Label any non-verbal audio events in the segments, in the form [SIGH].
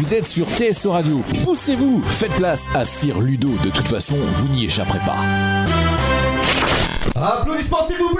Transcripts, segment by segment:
Vous êtes sur TSO Radio. Poussez-vous. Faites place à Sir Ludo. De toute façon, vous n'y échapperez pas. Applaudissements s'il vous plaît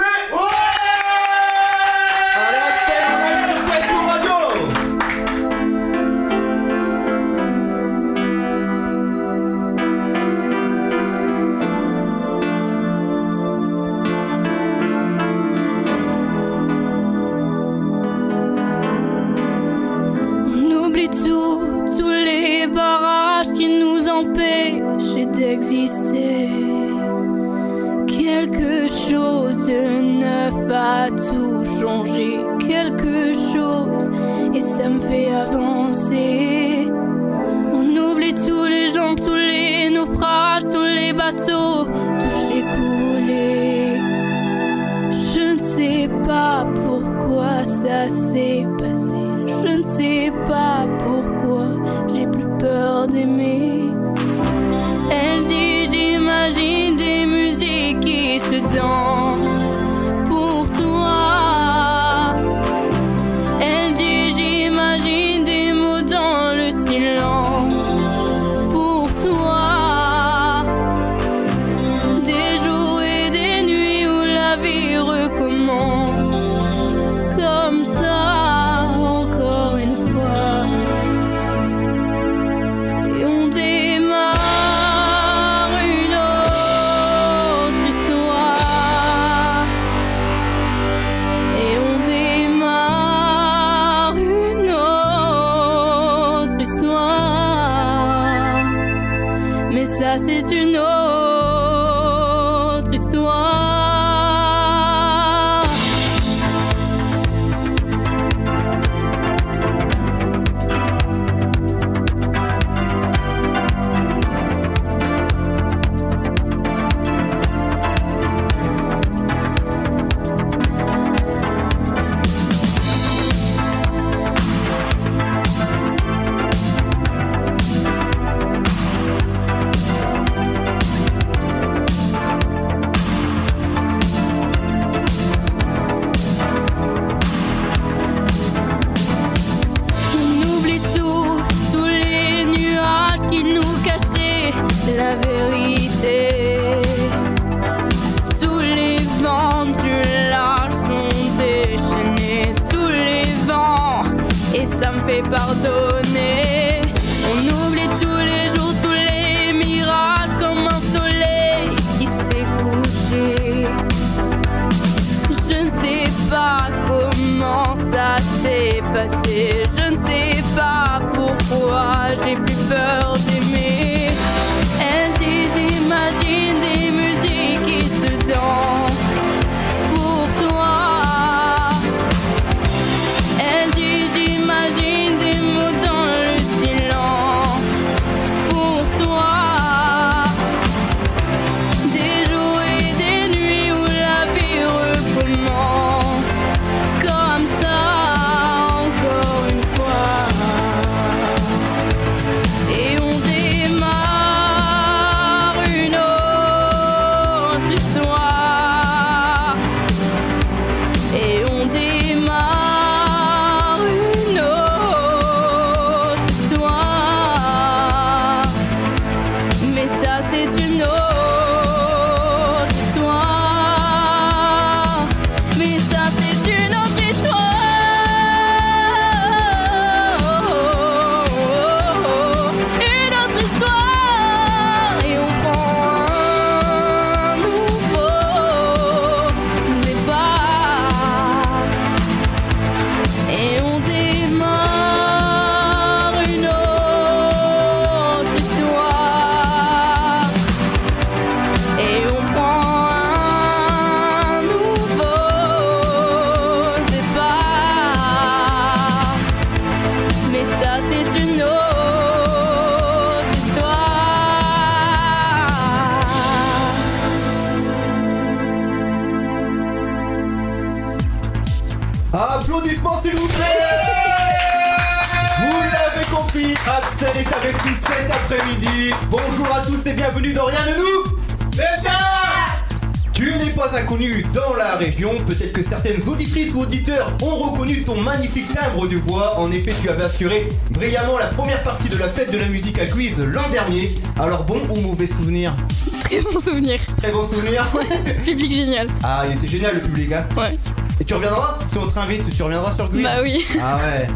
magnifique timbre de voix. En effet, tu avais assuré brillamment la première partie de la fête de la musique à Quiz l'an dernier. Alors bon ou mauvais souvenir Très bon souvenir. Très bon souvenir [LAUGHS] Public génial. Ah, il était génial le public, hein Ouais. Et tu reviendras Si on te réinvite, tu reviendras sur Quiz Bah oui. Ah ouais.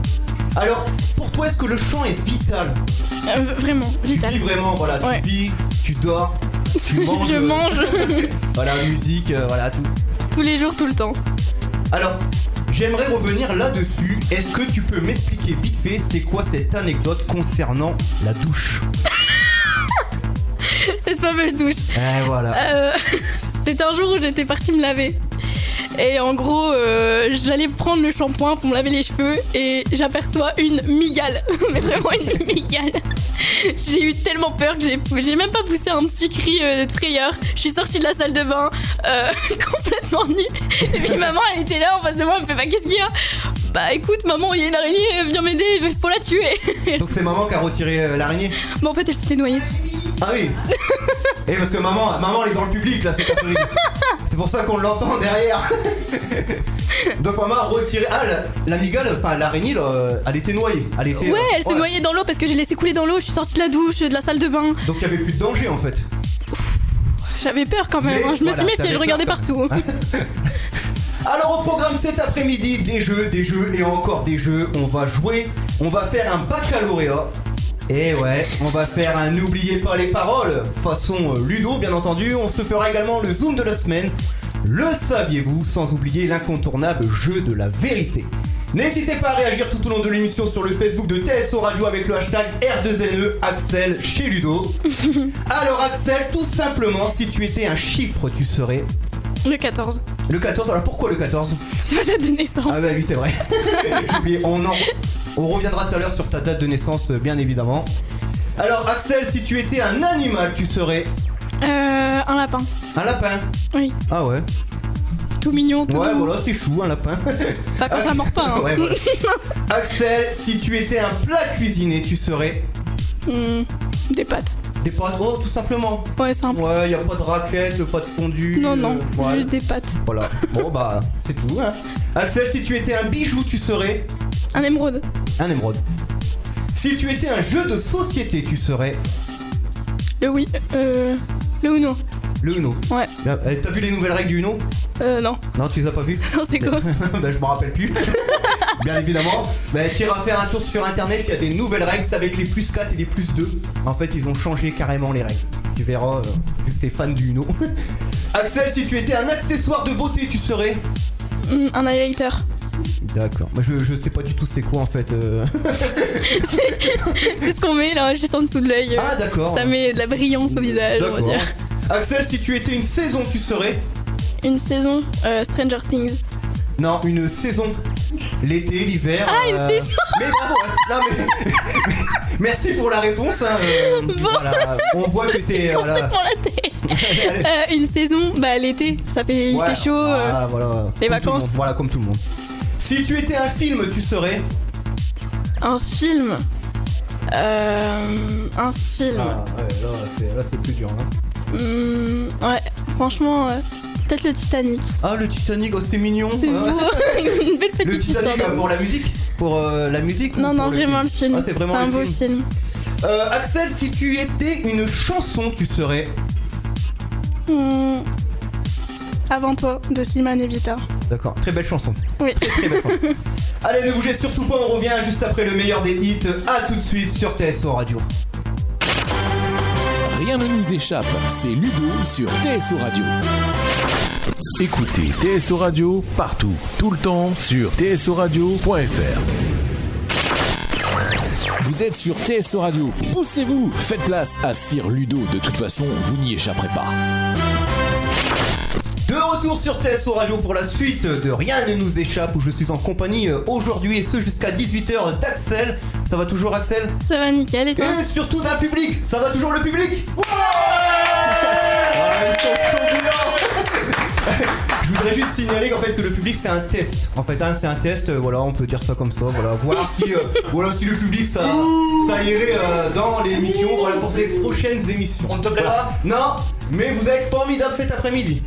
Alors, pour toi, est-ce que le chant est vital Euh, vraiment, vital. Tu vis vraiment, voilà, tu Ouais. vis, tu dors, tu [LAUGHS] manges. Je mange [LAUGHS] Voilà, musique, euh, voilà, tout. tous les jours, tout le temps. Alors, j'aimerais revenir là-dessus. Est-ce que tu peux m'expliquer vite fait c'est quoi cette anecdote concernant la douche? [LAUGHS] Cette fameuse douche. Eh voilà. Euh, [LAUGHS] C'était un jour où j'étais partie me laver. Et en gros, euh, j'allais prendre le shampoing pour me laver les cheveux et j'aperçois une migale. [LAUGHS] Mais vraiment une migale. [LAUGHS] J'ai eu tellement peur que j'ai- même pas poussé un petit cri euh, de frayeur. Je suis sortie de la salle de bain euh, [LAUGHS] complètement nue. Et puis maman, elle était là en face de moi, elle me fait Bah, qu'est-ce qu'il y a? Bah écoute, maman, il y a une araignée, viens m'aider, il faut la tuer. [LAUGHS] Donc c'est maman qui a retiré euh, l'araignée? Mais en fait, elle s'était noyée. Ah oui Et parce que maman, maman elle est dans le public là, c'est. C'est pour ça qu'on l'entend derrière. [LAUGHS] Donc maman a retiré. Ah la, la migale, enfin l'araignée là, euh, elle était noyée. Elle était. Ouais, euh, elle s'est noyée dans l'eau parce que j'ai laissé couler dans l'eau. Je suis sortie de la douche, de la salle de bain. Donc il y avait plus de danger en fait. J'avais peur quand même. Mais hein. Je me suis méfiée, je regardais partout. [LAUGHS] Alors au programme cet après-midi, des jeux, des jeux et encore des jeux. On va jouer, on va faire un baccalauréat. Et ouais, on va faire un n'oubliez pas les paroles, façon euh, Ludo bien entendu. On se fera également le zoom de la semaine. Le saviez-vous, sans oublier l'incontournable jeu de la vérité. N'hésitez pas à réagir tout au long de l'émission sur le Facebook de TSO Radio avec le hashtag R2NE E Axel chez Ludo. [LAUGHS] Alors Axel, tout simplement, si tu étais un chiffre, tu serais Le 14. le 14. Alors pourquoi le 14 C'est ma date de naissance. ah bah oui c'est vrai. [LAUGHS] Oublié. on, en- on reviendra tout à l'heure sur ta date de naissance euh, bien évidemment. Alors Axel, si tu étais un animal, tu serais Euh, un lapin. un lapin. Oui. Ah ouais. Tout mignon, tout Ouais doux. voilà, c'est chou un lapin. [LAUGHS] Enfin, quand ça mord pas. [LAUGHS] Hein. Ouais, voilà. Axel, si tu étais un plat cuisiné, tu serais Hmm, des pâtes. des pâtes. Oh tout simplement. Ouais, simple. Ouais, y a pas de raclette, pas de fondue. Non, non, euh, ouais. juste des pâtes. Voilà. Bon bah c'est tout. Hein. Axel, si tu étais un bijou, tu serais Un émeraude. un émeraude. Si tu étais un jeu de société, tu serais Le oui. Euh. Le Uno. le Uno. Ouais. Bien, euh, T'as vu les nouvelles règles du Uno? Euh, non. Non, tu les as pas vues? [LAUGHS] Non, c'est quoi? [LAUGHS] Bah je me rappelle plus. [LAUGHS] Bien évidemment. Bah t'iras faire un tour sur internet, il y a des nouvelles règles, c'est avec les plus 4 et les plus 2. En fait, ils ont changé carrément les règles. Tu verras, euh, vu que t'es fan du Uno. Axel, si tu étais un accessoire de beauté, tu serais? Hmm, Un highlighter. D'accord. Moi je, je sais pas du tout c'est quoi en fait. euh. [LAUGHS] C'est ce qu'on met là, juste en dessous de l'œil. Ah d'accord. Ça met de la brillance au visage, on va D'accord. dire. Axel, si tu étais une saison, tu serais Une saison, euh, Stranger Things. Non, une saison. L'été, l'hiver. Ah, une euh, [LAUGHS] Mais bravo. hein. Non mais. [LAUGHS] Merci pour la réponse. hein, euh, voilà. On voit que t'es. Voilà. Complètement la tête. Allez. Euh, une saison, bah l'été. Ça fait, il Ouais. fait chaud. euh, Ah, voilà. les Comme tout le vacances. monde. Voilà, comme tout le monde. Si tu étais un film, tu serais. Un film. Euh, un film. Ah, ouais, là, c'est, là, c'est plus dur. Là. Hmm, ouais, franchement, peut-être le Titanic. Ah, le Titanic, oh, c'est mignon. C'est beau. [LAUGHS] Une belle Le petite histoire. Titanic euh, pour la musique Pour euh, la musique Non, non, vraiment le film. Ah, c'est vraiment un le beau film. film. Euh, Axel, si tu étais une chanson, tu serais. Hmm. Avant toi, de Slimane et Vita. D'accord, très belle chanson. Oui. Très belle chanson. [LAUGHS] Allez, ne bougez surtout pas, on revient juste après le meilleur des hits. À tout de suite sur TSO Radio. Rien ne nous échappe, c'est Ludo sur TSO Radio. Écoutez TSO Radio partout, tout le temps sur tsoradio.fr. Vous êtes sur TSO Radio, poussez-vous, faites place à Sir Ludo, de toute façon, vous n'y échapperez pas. De retour sur TSO Radio pour la suite de Rien ne nous échappe où je suis en compagnie euh, aujourd'hui et ce jusqu'à 18h d'Axel. Ça va toujours Axel? Ça va nickel et toi? Et surtout d'un public. Ça va toujours le public? Sont voudrais juste signaler qu'en fait que le public c'est un test. En fait, hein, c'est un test. euh, voilà, on peut dire ça comme ça. Voilà, voir si, euh, [LAUGHS] voilà, si le public ça, ça irait euh, dans l'émission. Voilà pour les prochaines émissions. On ne te plaît Voilà. Non, mais vous êtes formidable cet après-midi.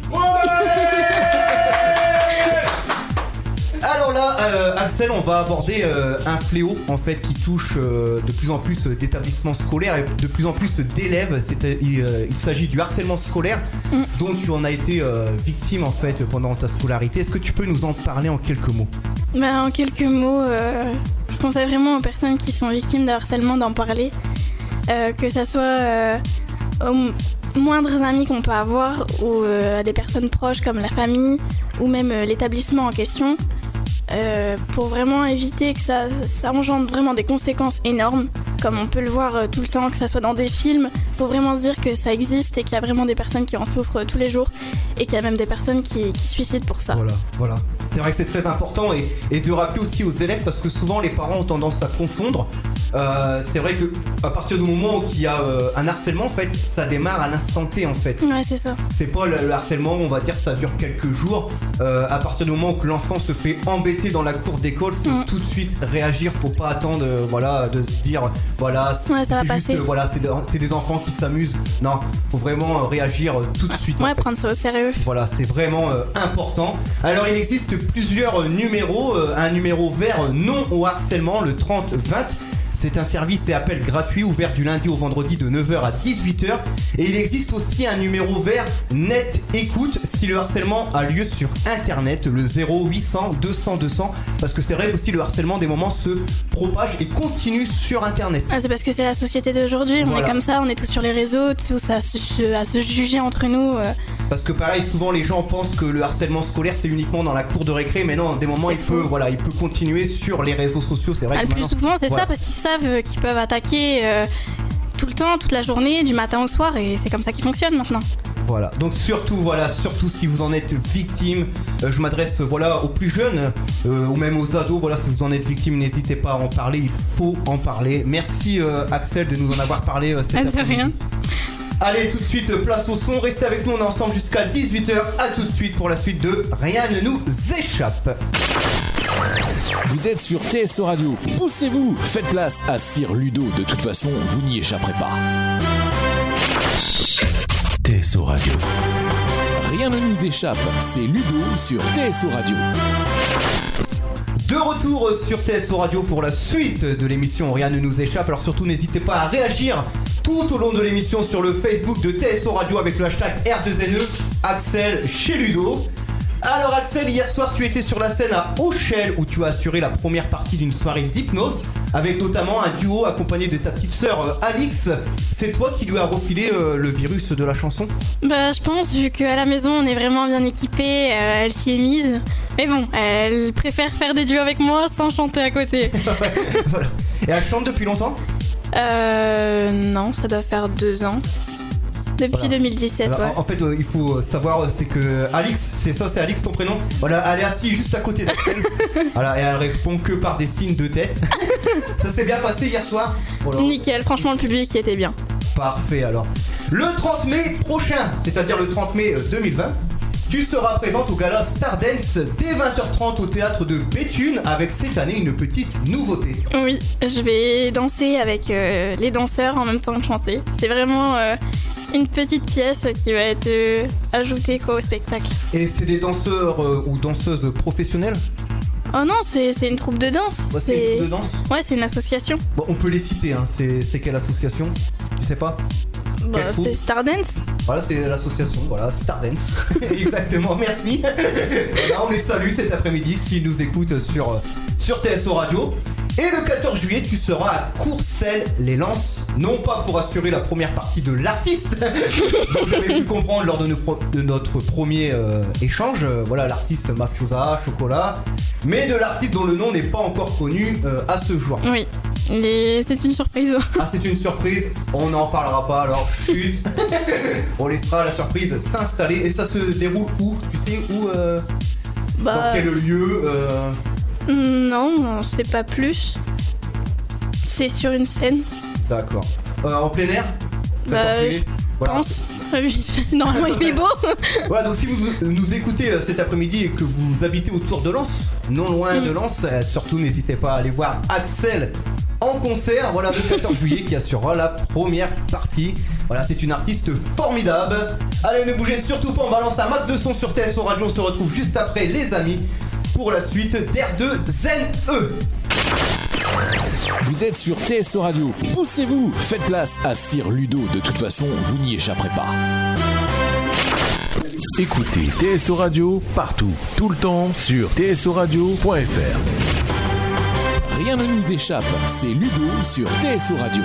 Alors là, euh, Axel, on va aborder euh, un fléau en fait qui touche euh, de plus en plus d'établissements scolaires et de plus en plus d'élèves. Il, il s'agit du harcèlement scolaire dont tu en as été victime en fait pendant ta scolarité. Est-ce que tu peux nous en parler en quelques mots? Bah, en quelques mots, je conseille vraiment aux personnes qui sont victimes de harcèlement d'en parler. Que ça soit aux moindres amis qu'on peut avoir ou à des personnes proches comme la famille ou même l'établissement en question. Euh, pour vraiment éviter que ça, engendre vraiment des conséquences énormes, comme on peut le voir euh, tout le temps, que ça soit dans des films. faut vraiment se dire que ça existe et qu'il y a vraiment des personnes qui en souffrent euh, tous les jours et qu'il y a même des personnes qui, suicident pour ça. Voilà, voilà. C'est vrai que c'est très important et de rappeler aussi aux élèves parce que souvent les parents ont tendance à confondre. Euh, c'est vrai que à partir du moment où il y a euh, un harcèlement, en fait, ça démarre à l'instant T en fait. Ouais, c'est ça. C'est pas le, le harcèlement, on va dire, ça dure quelques jours. Euh, à partir du moment où l'enfant se fait embêter dans la cour d'école, faut Mm. tout de suite réagir, faut pas attendre, voilà, de se dire, voilà, Ouais, ça va c'est juste, passer. voilà, c'est de- c'est des enfants qui s'amusent. Non, faut vraiment réagir tout de suite. Ouais, prendre ça au sérieux. Voilà, c'est vraiment important. Alors, il existe plusieurs numéros. un numéro vert non au harcèlement, le 30-20. C'est un service et appel gratuit ouvert du lundi au vendredi de 9h à 18h. Et il existe aussi un numéro vert net écoute si le harcèlement a lieu sur internet, le 0800 200 200. Parce que c'est vrai aussi le harcèlement des moments se propage et continue sur internet. Ah, c'est parce que c'est la société d'aujourd'hui, on Voilà. est comme ça, on est tous sur les réseaux, tous à se, à se juger entre nous. euh. Parce que pareil, souvent les gens pensent que le harcèlement scolaire c'est uniquement dans la cour de récré, mais non, des moments il peut, voilà, il peut continuer sur les réseaux sociaux. C'est vrai Ah, que le plus souvent, c'est Voilà. ça, parce qu'ils savent qu'ils peuvent attaquer euh, tout le temps, toute la journée, du matin au soir, et c'est comme ça qu'ils fonctionnent maintenant. Voilà. Donc surtout, voilà, surtout si vous en êtes victime, euh, je m'adresse, voilà, aux plus jeunes euh, ou même aux ados. Voilà, si vous en êtes victime, n'hésitez pas à en parler. Il faut en parler. Merci euh, Axel de nous en avoir parlé. euh, cet Ah, après-midi. rien. Allez, tout de suite, place au son. Restez avec nous, on est ensemble jusqu'à 18h. À tout de suite pour la suite de Rien ne nous échappe. Vous êtes sur TSO Radio. Poussez-vous, faites place à Sir Ludo. De toute façon, vous n'y échapperez pas. TSO Radio. Rien ne nous échappe, c'est Ludo sur TSO Radio. De retour sur TSO Radio pour la suite de l'émission Rien ne nous échappe. Alors surtout n'hésitez pas à réagir tout au long de l'émission sur le Facebook de TSO Radio avec le hashtag R2NE E, Axel chez Ludo. Alors Axel, hier soir tu étais sur la scène à Auchel où tu as assuré la première partie d'une soirée d'hypnose avec notamment un duo accompagné de ta petite sœur euh, Alix. C'est toi qui lui as refilé euh, le virus de la chanson? Bah, je pense, vu qu'à la maison, on est vraiment bien équipé, euh, elle s'y est mise. Mais bon, elle préfère faire des duos avec moi sans chanter à côté. [LAUGHS] Voilà. Et elle chante depuis longtemps? Euh, non, ça doit faire deux ans. Depuis Voilà. 2017, Alors, ouais. en, fait, euh, il faut savoir, euh, c'est que Alix, c'est ça, c'est Alix ton prénom. Voilà, elle est assise juste à côté d'Axel. [LAUGHS] voilà, et elle répond que par des signes de tête. [LAUGHS] ça s'est bien passé hier soir Voilà. Nickel, franchement, le public était bien. Parfait alors. Le 30 mai prochain, c'est-à-dire le 30 mai euh, 2020, tu seras présente au gala Stardance dès 20h30 au théâtre de Béthune avec cette année une petite nouveauté. Oui, je vais danser avec euh, les danseurs en même temps que chanter. C'est vraiment euh, une petite pièce qui va être euh, ajoutée quoi, au spectacle. Et c'est des danseurs euh, ou danseuses professionnelles? Oh non, c'est c'est une troupe de danse. C'est une troupe de danse? Ouais, c'est une association. Bon, on peut les citer, hein. c'est c'est quelle association? Tu sais pas? Bah, Quelle troupe? c'est Stardance. Voilà, c'est l'association, voilà, Stardance. [LAUGHS] Exactement, merci. [LAUGHS] voilà, on les salue cet après-midi s'ils nous écoutent sur, sur TSO Radio. Et le 14 juillet, tu seras à Courcelles-les-Lances, non pas pour assurer la première partie de l'artiste, [LAUGHS] dont j'avais pu comprendre lors de, nos pro- de notre premier euh, échange, euh, voilà, l'artiste Mafiosa, Chocolat, mais de l'artiste dont le nom n'est pas encore connu euh, à ce jour. Oui, Les- c'est une surprise. Ah, c'est une surprise, on n'en parlera pas alors chut. [LAUGHS] on laissera la surprise s'installer. Et ça se déroule où? Tu sais où euh, Dans Bah, quel lieu euh, non, on sait pas plus. C'est sur une scène. D'accord. Euh, en plein air Bah, je Voilà. pense. [LAUGHS] Normalement il fait beau. [LAUGHS] Voilà, donc si vous nous écoutez euh, cet après-midi et que vous habitez autour de Lens, non loin de Lens, euh, surtout n'hésitez pas à aller voir Axel en concert, voilà, le 14 [LAUGHS] juillet qui assurera la première partie. Voilà, c'est une artiste formidable. Allez, ne bougez surtout pas, on balance un max de son sur TSO Radio, on se retrouve juste après, les amis, pour la suite d'R2 Zen E. Vous êtes sur TSO Radio. Poussez-vous, faites place à Sir Ludo. De toute façon, vous n'y échapperez pas. Écoutez TSO Radio partout, tout le temps sur tsoradio.fr. Rien ne nous échappe, c'est Ludo sur TSO Radio.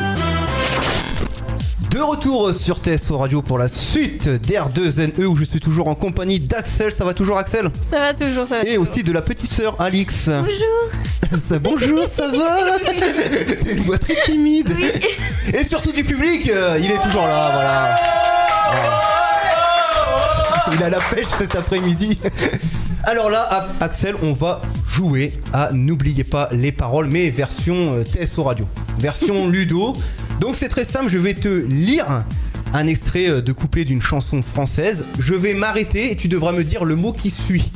De retour sur TSO Radio pour la suite d'R2NE où je suis toujours en compagnie d'Axel. Ça va toujours Axel? Ça va toujours, ça va. Et toujours. aussi de la petite sœur Alix. Bonjour. [LAUGHS] Ça- Bonjour, ça va? [LAUGHS] Une voix très timide. Et surtout du public, euh, il est toujours là, voilà. Voilà. Il a la pêche cet après-midi. Alors là, Axel, on va jouer à N'oubliez pas les paroles, mais version euh, TSO Radio. Version [LAUGHS] Ludo. Donc c'est très simple, je vais te lire un extrait euh, de couplet d'une chanson française. Je vais m'arrêter et tu devras me dire le mot qui suit.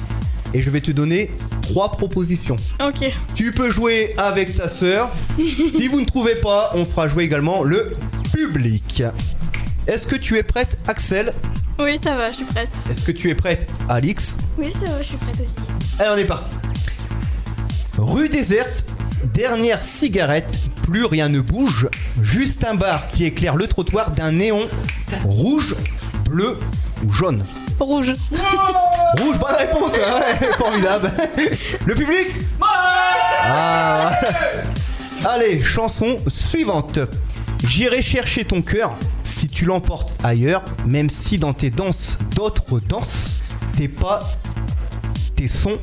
Et je vais te donner trois propositions. Ok. Tu peux jouer avec ta sœur. [LAUGHS] si vous ne trouvez pas, on fera jouer également le public. Est-ce que tu es prête, Axel? Oui, ça va, je suis prête. Est-ce que tu es prête, Alix? Oui, ça va, je suis prête aussi. Allez, on est parti. Rue déserte, dernière cigarette, plus rien ne bouge, juste un bar qui éclaire le trottoir d'un néon rouge, bleu ou jaune. Rouge. [LAUGHS] Rouge, bonne réponse ouais, [LAUGHS] Formidable Le public Ah. Allez, chanson suivante. J'irai chercher ton cœur si tu l'emportes ailleurs, même si dans tes danses d'autres dansent, tes pas, tes sons,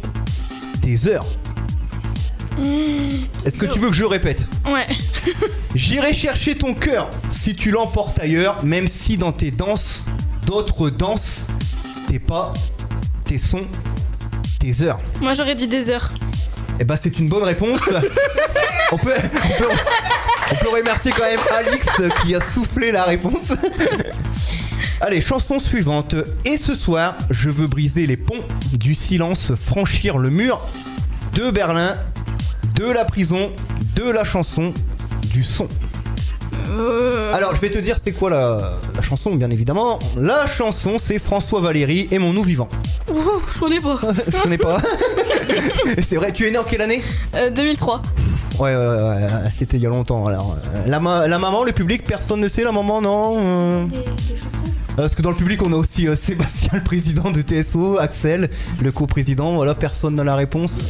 tes heures. Est-ce que tu veux que je répète Ouais. [LAUGHS] J'irai chercher ton cœur si tu l'emportes ailleurs, même si dans tes danses, d'autres dansent, tes pas, tes sons, tes heures. Moi j'aurais dit des heures. Eh bah c'est une bonne réponse. [LAUGHS] on, peut, on, peut, on peut remercier quand même Alix qui a soufflé la réponse. [LAUGHS] Allez, chanson suivante. Et ce soir, je veux briser les ponts du silence, franchir le mur de Berlin, de la prison, de la chanson, du son. Euh, Alors, je vais te dire c'est quoi la, la chanson, bien évidemment. La chanson, c'est François Valéry, Aimons-nous vivants. ouh, je connais pas. [LAUGHS] Je connais pas. [LAUGHS] c'est vrai, tu es né en quelle année Euh, 2003. Ouais, ouais, ouais, ouais, c'était il y a longtemps. Alors, euh, la, ma- la maman, le public, personne ne sait la maman, non euh, Parce que dans le public, on a aussi euh, Sébastien, le président de TSO, Axel, le co-président. Voilà, personne n'a la réponse.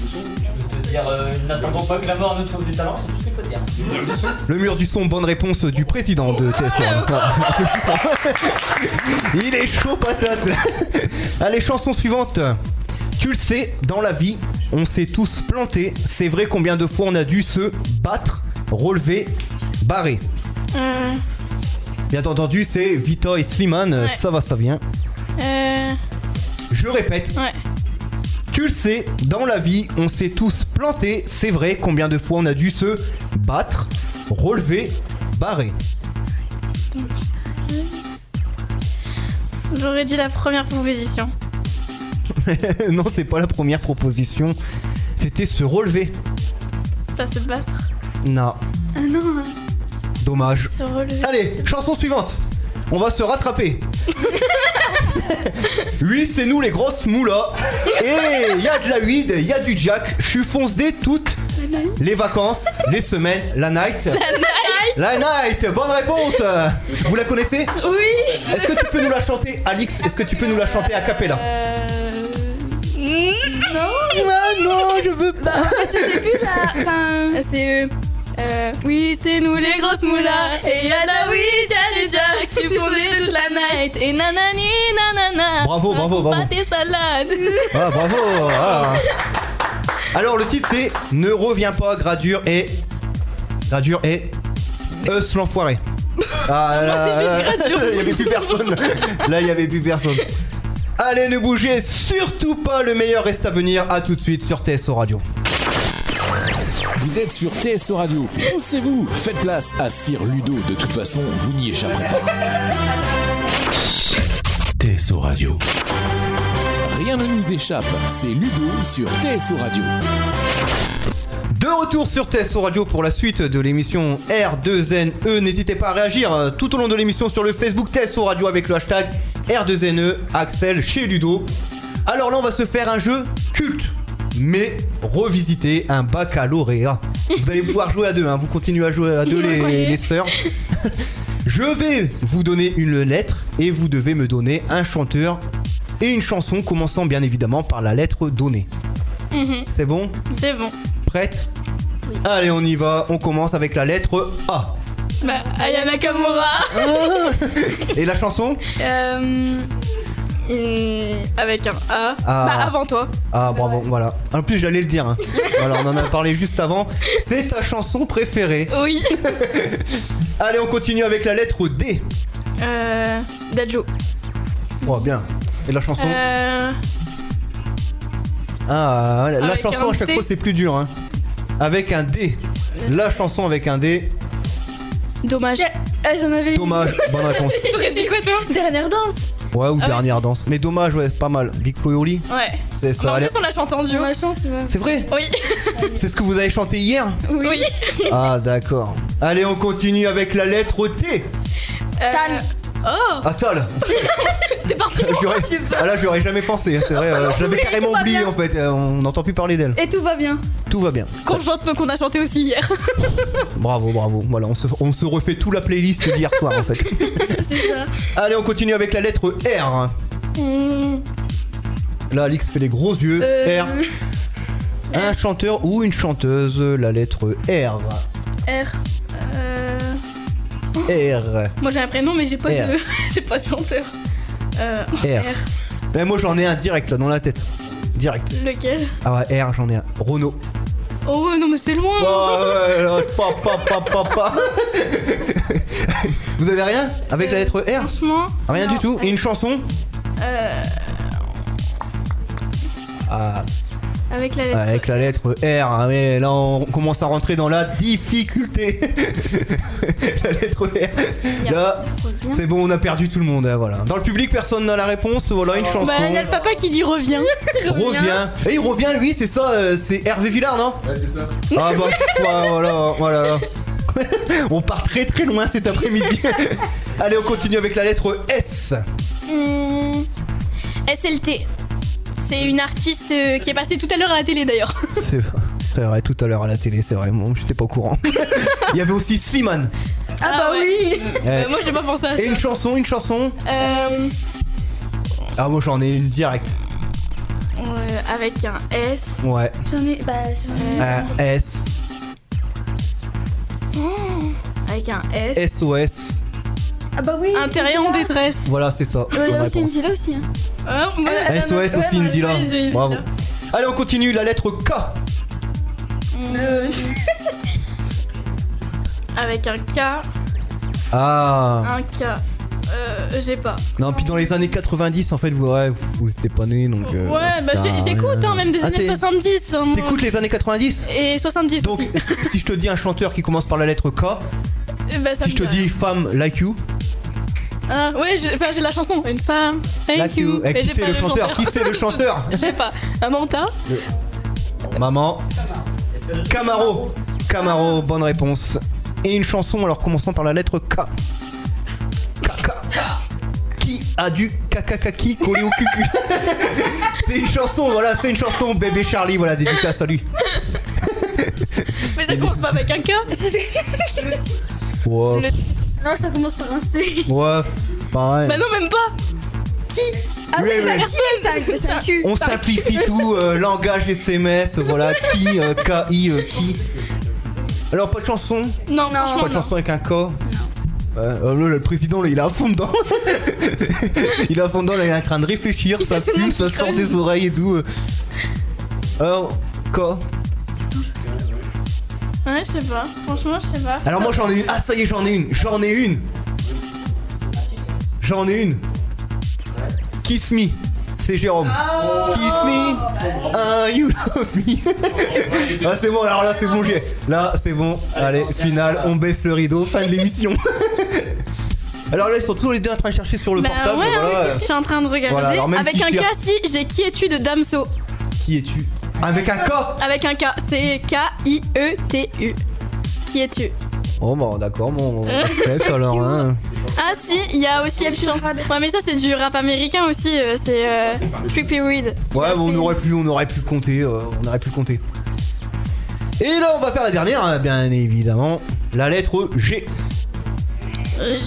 Dire, euh, n'attendons pas que la mort nous trouve du talent, c'est tout ce que je peux dire. Le mur du son, bonne réponse du président de TSO. [LAUGHS] Il est chaud patate. Allez, chanson suivante. Tu le sais, dans la vie, on s'est tous plantés. C'est vrai combien de fois on a dû se battre, relever, barrer. Euh, Bien entendu, c'est Vita et Slimane, Ouais. ça va, ça vient. euh, Je répète, ouais. Tu le sais, dans la vie, on s'est tous plantés. C'est vrai combien de fois on a dû se battre, relever, barrer. J'aurais dit la première proposition. [LAUGHS] non, c'est pas la première proposition. C'était se relever. Pas se battre. Non, Ah non, dommage. se relever. Allez, chanson suivante. On va se rattraper. [LAUGHS] [LAUGHS] oui, c'est nous les grosses moulas. Et il y a de la weed, il y a du jack. Je suis foncé toutes les vacances, les semaines, la night. La night. Bonne réponse. Vous la connaissez Oui Est-ce que tu peux nous la chanter, Alix Est-ce que tu peux nous la chanter à cappella Euh... mm, Non Ah non, je veux pas. Bah, en fait, je sais plus là. Enfin, c'est. Euh, oui, c'est nous les grosses moulas. Et y'a la weed, y'a les jack. Je suis fondée toute la night. Et nanani, nanana. Bravo, bravo, bravo. Pas tes salades. Ah, bravo. ah. Alors le titre c'est Ne reviens pas, Gradure et Gradure et Us l'enfoiré. Ah là, il y avait plus personne. Là, il y avait plus personne. Allez, ne bougez surtout pas, le meilleur reste à venir. À tout de suite sur TSO Radio. Vous êtes sur TSO Radio. Poussez-vous, faites place à Sir Ludo. De toute façon, vous n'y échapperez pas. TSO Radio. Rien ne nous échappe, c'est Ludo sur TSO Radio. De retour sur TSO Radio pour la suite de l'émission R2NE. N'hésitez pas à réagir euh, tout au long de l'émission sur le Facebook TSO Radio avec le hashtag R2NE Axel chez Ludo. Alors là, on va se faire un jeu culte, mais revisité, un baccalauréat. Vous allez pouvoir jouer à deux, hein. vous continuez à jouer à deux les, sœurs. [LAUGHS] Je vais vous donner une lettre et vous devez me donner un chanteur et une chanson commençant bien évidemment par la lettre donnée. Mhm, C'est bon? C'est bon. Prête? Allez, on y va. On commence avec la lettre A. Bah, Aya Nakamura. [LAUGHS] Et la chanson? Euh, hmm, avec un A. Ah. Bah, avant toi. Ah, bravo, voilà. En plus, j'allais le dire. hein. [LAUGHS] Voilà, on en a parlé juste avant. C'est ta chanson préférée. Oui. [LAUGHS] Allez, on continue avec la lettre D. Euh, Dajo. Oh, bien. Et la chanson Euh, Ah, la, chanson à chaque D. fois, c'est plus dur. Hein. Avec un D. La chanson avec un D. dommage. Ah, j'en avais Dommage, bonne réponse. [LAUGHS] T'aurais dit quoi, toi? Dernière danse. Ouais, ou Ah ouais. dernière danse. Mais dommage, ouais, pas mal. Big Flo et Oli. Ouais. C'est ça. Mais en plus, on l'a chanté en duo. On la chante, tu vois. C'est vrai Oui. [LAUGHS] C'est ce que vous avez chanté hier Oui. Ah, d'accord. Allez, on continue avec la lettre T. Euh, Tal. Oh, Ah, Tal. [LAUGHS] t'es parti. J'aurais- Ah là, j'aurais jamais pensé, hein, c'est vrai. euh, je l'avais mais carrément tout va oublié bien. en fait. euh, on n'entend plus parler d'elle. Et tout va bien. Tout va bien. Qu'on chante, qu'on a chanté aussi hier. [LAUGHS] Bravo, bravo. Voilà, on se, on se refait tout la playlist d'hier soir en fait. [LAUGHS] C'est ça. Allez, on continue avec la lettre R. Hmm, Là, Alix fait les gros yeux. Euh, R. Un chanteur ou une chanteuse. La lettre R. R. R. Moi j'ai un prénom mais j'ai pas R. de [LAUGHS] j'ai pas de chanteur. Euh, R. Mais moi, j'en ai un direct là dans la tête. Direct. Lequel? Ah ouais, R, j'en ai un. Renault. Oh ouais, non mais c'est loin. Oh, ouais, là, pa, pa, pa. [LAUGHS] Vous avez rien avec la lettre R? Franchement. Rien non. du tout. Et une chanson? Euh, Ah, avec la lettre. avec la lettre R. hein, mais là, on commence à rentrer dans la difficulté. [LAUGHS] la lettre R. Là, c'est bon, on a perdu tout le monde. hein, voilà. Dans le public, personne n'a la réponse. Voilà, une chanson. Bah y a le papa qui dit reviens. [LAUGHS] Revient. Et il revient, lui, c'est ça. euh, c'est Hervé Villard, non? Ouais, c'est ça. Ah bah, [LAUGHS] voilà, voilà. on part très très loin cet après-midi. Allez, on continue avec la lettre S. Hmm, SLT. C'est une artiste euh, qui est passée tout à l'heure à la télé d'ailleurs. [LAUGHS] C'est vrai, tout à l'heure à la télé, c'est vrai, moi j'étais pas au courant. Il y avait aussi Slimane. Ah, bah ouais. oui. [LAUGHS] Euh, moi j'ai pas pensé à ça. Et une chanson, une chanson Euh, Ah, moi j'en ai une direct. euh, avec un S. Ouais, J'en ai. Bah, j'en ai. Euh, un S, Avec un S. SOS. Ah, bah oui. Intérieur en détresse. Voilà, c'est ça. Ouais, bonne là aussi. Hein. Ah, moi, Euh, SOS ouais, aussi, moi, Indila. Bravo. Indila. Allez, on continue, la lettre K. Euh, [LAUGHS] Avec un K. Ah. Un K. Euh, j'ai pas. Non, puis dans les années 90, en fait, vous, ouais, vous étiez pas né, donc. euh, ouais, bah ça- j'ai- j'écoute hein, même des Ah, années t'es- 70. hein, moi. T'écoutes les années 90 Et 70 Donc, aussi. si je te dis un chanteur qui commence par la lettre K, Euh, bah, ça si me je te dis femme like you, Ah, ouais, j'ai enfin, j'ai la chanson. Une femme. Thank you, eh, Mais qui j'ai c'est pas le chanteur Qui c'est le [LAUGHS] chanteur Je sais pas. Amanta Maman. Camaro. Camaro, bonne réponse. Et une chanson, alors commençons par la lettre K. Qui a du kakakaki collé au cucu [LAUGHS] C'est une chanson, voilà, c'est une chanson. Bébé Charlie, voilà, dédicace à lui. [LAUGHS] Mais ça commence pas avec un K Le- Non, ça commence par un C. ouais, pareil. Bah non, même pas Ah, Ouais, oui, la cul. On simplifie tout, euh, langage SMS, voilà, qui, euh, K-I, euh, qui. Alors, pas de chanson Non, franchement, Pas de non. chanson avec un K Ouais, euh, là, le président, là, il est à fond dedans. [LAUGHS] il est à fond dedans, là, il est en train de réfléchir, ça le fume, ça qui sort des oreilles et tout. euh. Alors, K. Ouais, je sais pas. Franchement, je sais pas. Alors, moi, j'en ai une. Ah, ça y est, j'en ai une. J'en ai une. J'en ai une. Kiss me. C'est Jérôme. Kiss me. Ah, you love me. [LAUGHS] ah, c'est bon, alors là, c'est bon, j'ai. Là, c'est bon. Allez, finale, on baisse le rideau, fin de l'émission. [LAUGHS] Alors là, ils sont tous les deux en train de chercher sur le Bah portable. ouais, voilà, hein, je suis en train de regarder. Voilà, Avec un K, si, j'ai qui es-tu de Damso? Qui es-tu? Avec un K Avec un K, c'est K-I-E-T-U. Qui es-tu? Oh, bah d'accord, mon. Accept [LAUGHS] alors, hein. Ah si, il y a aussi Epchan. Ouais, mais ça c'est du rap américain aussi, euh, c'est euh, Trippy Reed. Ouais, on aurait pu, on aurait pu le compter, euh, on aurait pu le compter. Et là, on va faire la dernière, hein, bien évidemment. La lettre G.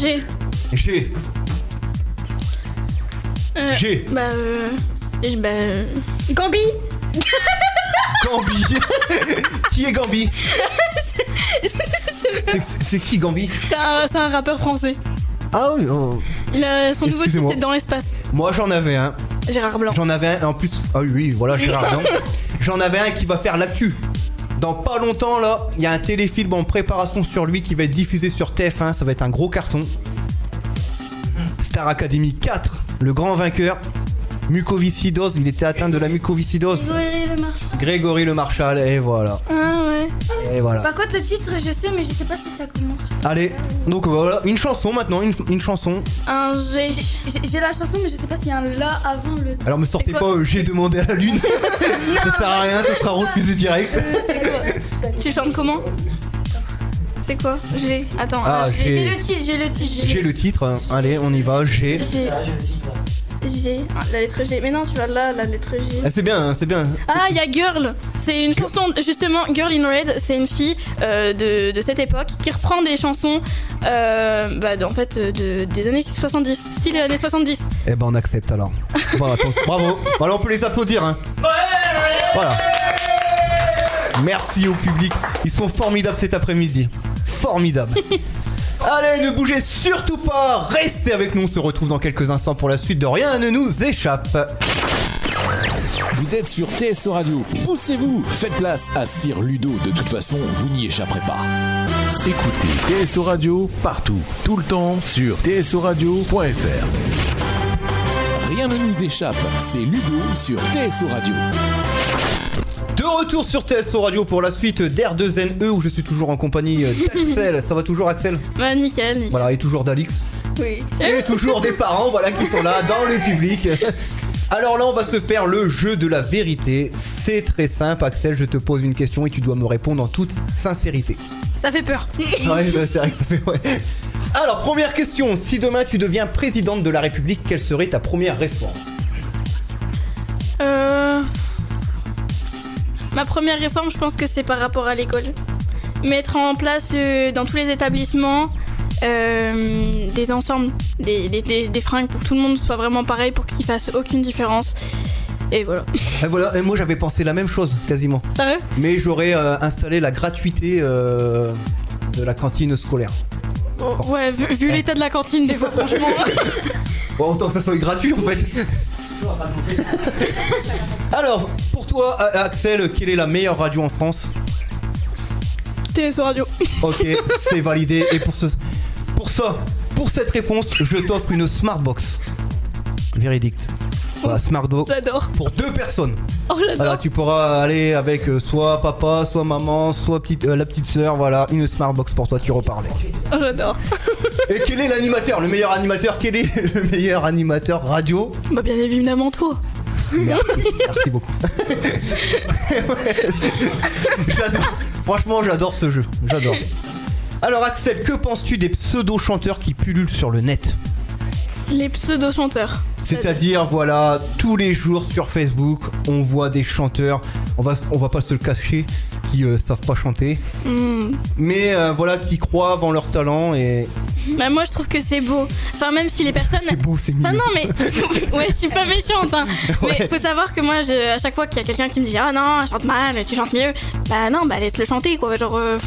G. G. Euh, G. Bah euh... je- Bah... euh, Gambi [LAUGHS] Gambi. [LAUGHS] qui est Gambi [LAUGHS] C'est- qui Gambi C'est un, rappeur français. Ah oui, oh. Il a son nouveau titre c'est Dans l'espace. moi j'en avais un. Gérard Blanc. J'en avais un, en plus. Ah oui, oui, voilà, Gérard Blanc. [LAUGHS] J'en avais un qui va faire l'actu. Dans pas longtemps, là, il y a un téléfilm en préparation sur lui qui va être diffusé sur TF1. Ça va être un gros carton. Star Academy 4, le grand vainqueur. Mucoviscidose, il était atteint de la mucoviscidose. Grégory le Marchal, et voilà. Ah ouais. Et voilà. Par contre, le titre, je sais, mais je sais pas si ça commence. Allez, donc voilà, une chanson maintenant, une, une chanson. Un G. J'ai j'ai la chanson, mais je sais pas s'il y a un la avant le. Alors me sortez pas, euh, j'ai demandé à la lune. [LAUGHS] ça sert à rien, ça sera refusé direct. Quoi Tu chantes comment C'est quoi G. Attends. Ah, J'ai j'ai le titre, j'ai le titre. j'ai le titre. hein. Allez, on y va. J'ai. G. Ah, la lettre G. Mais non, tu vois là, la lettre G. Ah, c'est bien, hein, c'est bien. Ah, il y a Girl. C'est une chanson, justement, Girl in Red. C'est une fille euh, de, de cette époque qui reprend des chansons, euh, bah, en fait, de, des années 70, style années 70. Eh ben on accepte alors. Voilà, [LAUGHS] bravo. Voilà, on peut les applaudir. Hein. Voilà. Merci au public. Ils sont formidables cet après-midi. Formidables. Allez, ne bougez surtout pas. Restez avec nous. On se retrouve dans quelques instants pour la suite de Rien ne nous échappe. Vous êtes sur TSO Radio. Poussez-vous, faites place à Sir Ludo. De toute façon, vous n'y échapperez pas. Écoutez TSO Radio partout, tout le temps sur tsoradio.fr. Rien ne nous échappe. C'est Ludo sur TSO Radio. De retour sur TSO Radio pour la suite d'R2NE où je suis toujours en compagnie d'Axel. Ça va toujours Axel? Bah, nickel, nickel. Voilà, et toujours d'Alix. Oui. Et toujours des parents, voilà, qui sont là dans le public. Alors là, on va se faire le jeu de la vérité. C'est très simple, Axel. Je te pose une question et tu dois me répondre en toute sincérité. Ça fait peur. Ouais, c'est vrai que ça fait. Ouais. Alors, première question. Si demain tu deviens présidente de la République, quelle serait ta première réforme? Ma première réforme, je pense que c'est par rapport à l'école. Mettre en place euh, dans tous les établissements euh, des ensembles, des, des, des- des fringues pour que tout le monde soit vraiment pareil, pour qu'il fasse aucune différence. Et voilà. Et voilà, et moi j'avais pensé la même chose, quasiment. Sérieux? Mais j'aurais euh, installé la gratuité euh, de la cantine scolaire. Oh, Ouais, vu, vu l'état de la cantine, des fois, franchement. [LAUGHS] Bon, autant que ça soit gratuit en fait. [LAUGHS] Alors, pour toi, A- Axel, quelle est la meilleure radio en France? TSO Radio. [LAUGHS] Ok, c'est validé. Et pour, ce, pour ça, pour cette réponse, je t'offre une Smartbox. Véridique. Voilà, Smartbox J'adore. pour deux personnes. Oh. Voilà, tu pourras aller avec euh, soit papa, soit maman, soit petite, euh, la petite sœur. Voilà, une Smartbox pour toi, tu repars avec. Oh, j'adore. [LAUGHS] Et quel est l'animateur Le meilleur animateur Quel est le meilleur animateur radio? Bah, bien évidemment, toi. Merci, merci beaucoup. [LAUGHS] Ouais. Franchement, j'adore ce jeu. J'adore. Alors, Axel, que penses-tu des pseudo-chanteurs qui pullulent sur le net? Les pseudo-chanteurs. C'est-à-dire, voilà, tous les jours sur Facebook, on voit des chanteurs, on va, on va pas se le cacher, qui euh, savent pas chanter, Hmm. mais euh, voilà, qui croient avant leur talent et Bah, moi, je trouve que c'est beau. Enfin, même si les personnes. c'est beau, c'est mignon. Enfin non mais [LAUGHS] ouais je suis pas méchante hein. [LAUGHS] Ouais. Mais faut savoir que moi je, à chaque fois qu'il y a quelqu'un qui me dit ah non je chante mal tu chantes mieux bah non bah laisse le chanter quoi genre euh,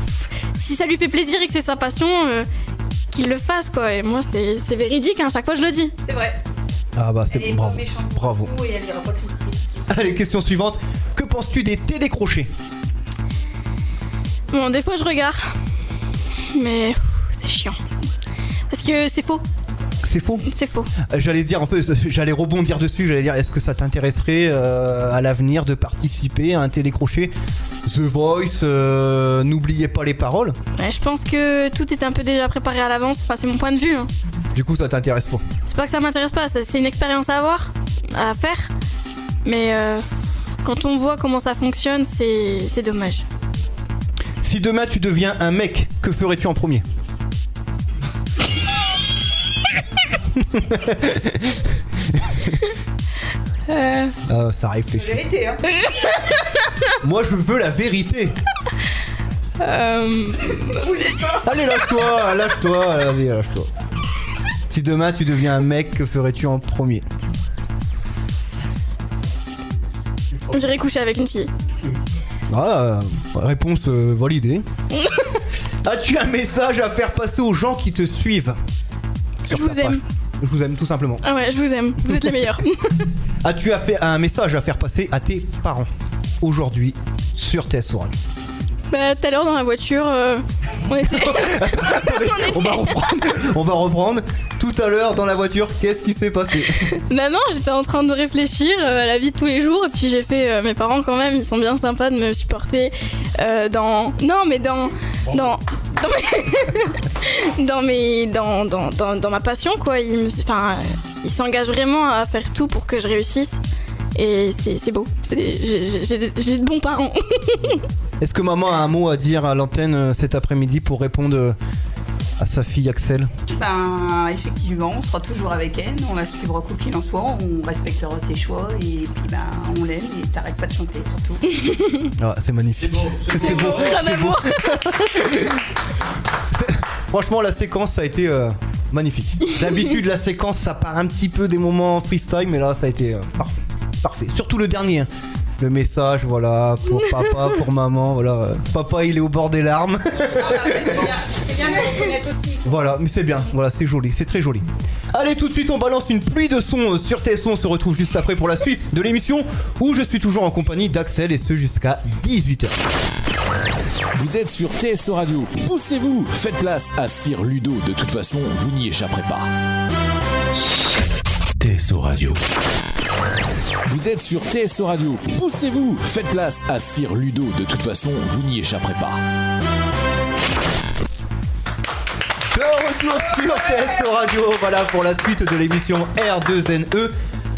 si ça lui fait plaisir et que c'est sa passion euh, qu'il le fasse quoi et moi c'est c'est véridique hein, chaque fois je le dis. C'est vrai. Ah bah c'est est bravo. Bravo. tout Et elle ira pas critiquer. Allez, question suivante. Que penses-tu des télécrochets? Bon des fois je regarde mais c'est chiant parce que c'est faux C'est faux? C'est faux. Euh, J'allais dire un peu, [LAUGHS] j'allais rebondir dessus, j'allais dire est-ce que ça t'intéresserait euh, à l'avenir de participer à un télécrochet? The Voice, euh, n'oubliez pas les paroles. Ouais, je pense que tout est un peu déjà préparé à l'avance enfin c'est mon point de vue hein. Du coup, ça t'intéresse pas? Pas que ça m'intéresse pas, c'est une expérience à avoir, à faire. Mais euh, quand on voit comment ça fonctionne, c'est c'est dommage. Si demain tu deviens un mec, que ferais-tu en premier? Euh, Ah, ça réfléchit. Vérité, hein. [LAUGHS] Moi, je veux la vérité. euh, [LAUGHS] Allez, lâche-toi, lâche-toi, vas-y, lâche-toi. Si demain tu deviens un mec, que ferais-tu en premier J'irai coucher avec une fille. Ah, réponse euh, validée. [LAUGHS] As-tu un message à faire passer aux gens qui te suivent Je ta vous page aime. Je vous aime tout simplement. Ah ouais, je vous aime. Vous êtes les meilleurs. [LAUGHS] As-tu à un message à faire passer à tes parents aujourd'hui sur TSO Radio bah, tout à l'heure dans la voiture, euh, on était. [LAUGHS] on va reprendre. On va reprendre. Tout à l'heure dans la voiture, qu'est-ce qui s'est passé [LAUGHS] bah non, j'étais en train de réfléchir euh, à la vie de tous les jours. Et puis j'ai fait. euh, mes parents, quand même, ils sont bien sympas de me supporter euh, dans. Non, mais dans. Dans. Dans mes. [LAUGHS] dans, mes dans, dans, dans, dans ma passion, quoi. Ils me- Enfin, ils s'engagent vraiment à faire tout pour que je réussisse. Et c'est c'est beau. J'ai de bons parents. [LAUGHS] Est-ce que maman a un mot à dire à l'antenne euh, cet après-midi pour répondre à sa fille Axel Ben, effectivement, on sera toujours avec elle, on la suivra quoi qu'il en soit, on respectera ses choix et puis ben, on l'aime et t'arrêtes pas de chanter surtout. [LAUGHS] Ah, c'est magnifique. C'est beau. Plein C'est beau. [LAUGHS] Franchement, la séquence, ça a été euh, magnifique. D'habitude, la séquence, ça part un petit peu des moments freestyle, mais là, ça a été euh, parfait. Parfait. Surtout le dernier. hein. Le message, voilà, pour papa, pour maman, voilà. euh, Papa, il est au bord des larmes. Reconnaître aussi. Voilà, mais c'est bien, voilà, c'est joli, c'est très joli. Allez, tout de suite, on balance une pluie de sons euh, sur TSO. On se retrouve juste après pour la suite de l'émission où je suis toujours en compagnie d'Axel et ce jusqu'à 18h. Vous êtes sur TSO Radio. Poussez-vous, faites place à Sir Ludo. De toute façon, vous n'y échapperez pas. TSO Radio. Vous êtes sur TSO Radio. Poussez-vous, faites place à Sir Ludo. De toute façon, vous n'y échapperez pas. Sur TSO Radio, voilà pour la suite de l'émission R2NE.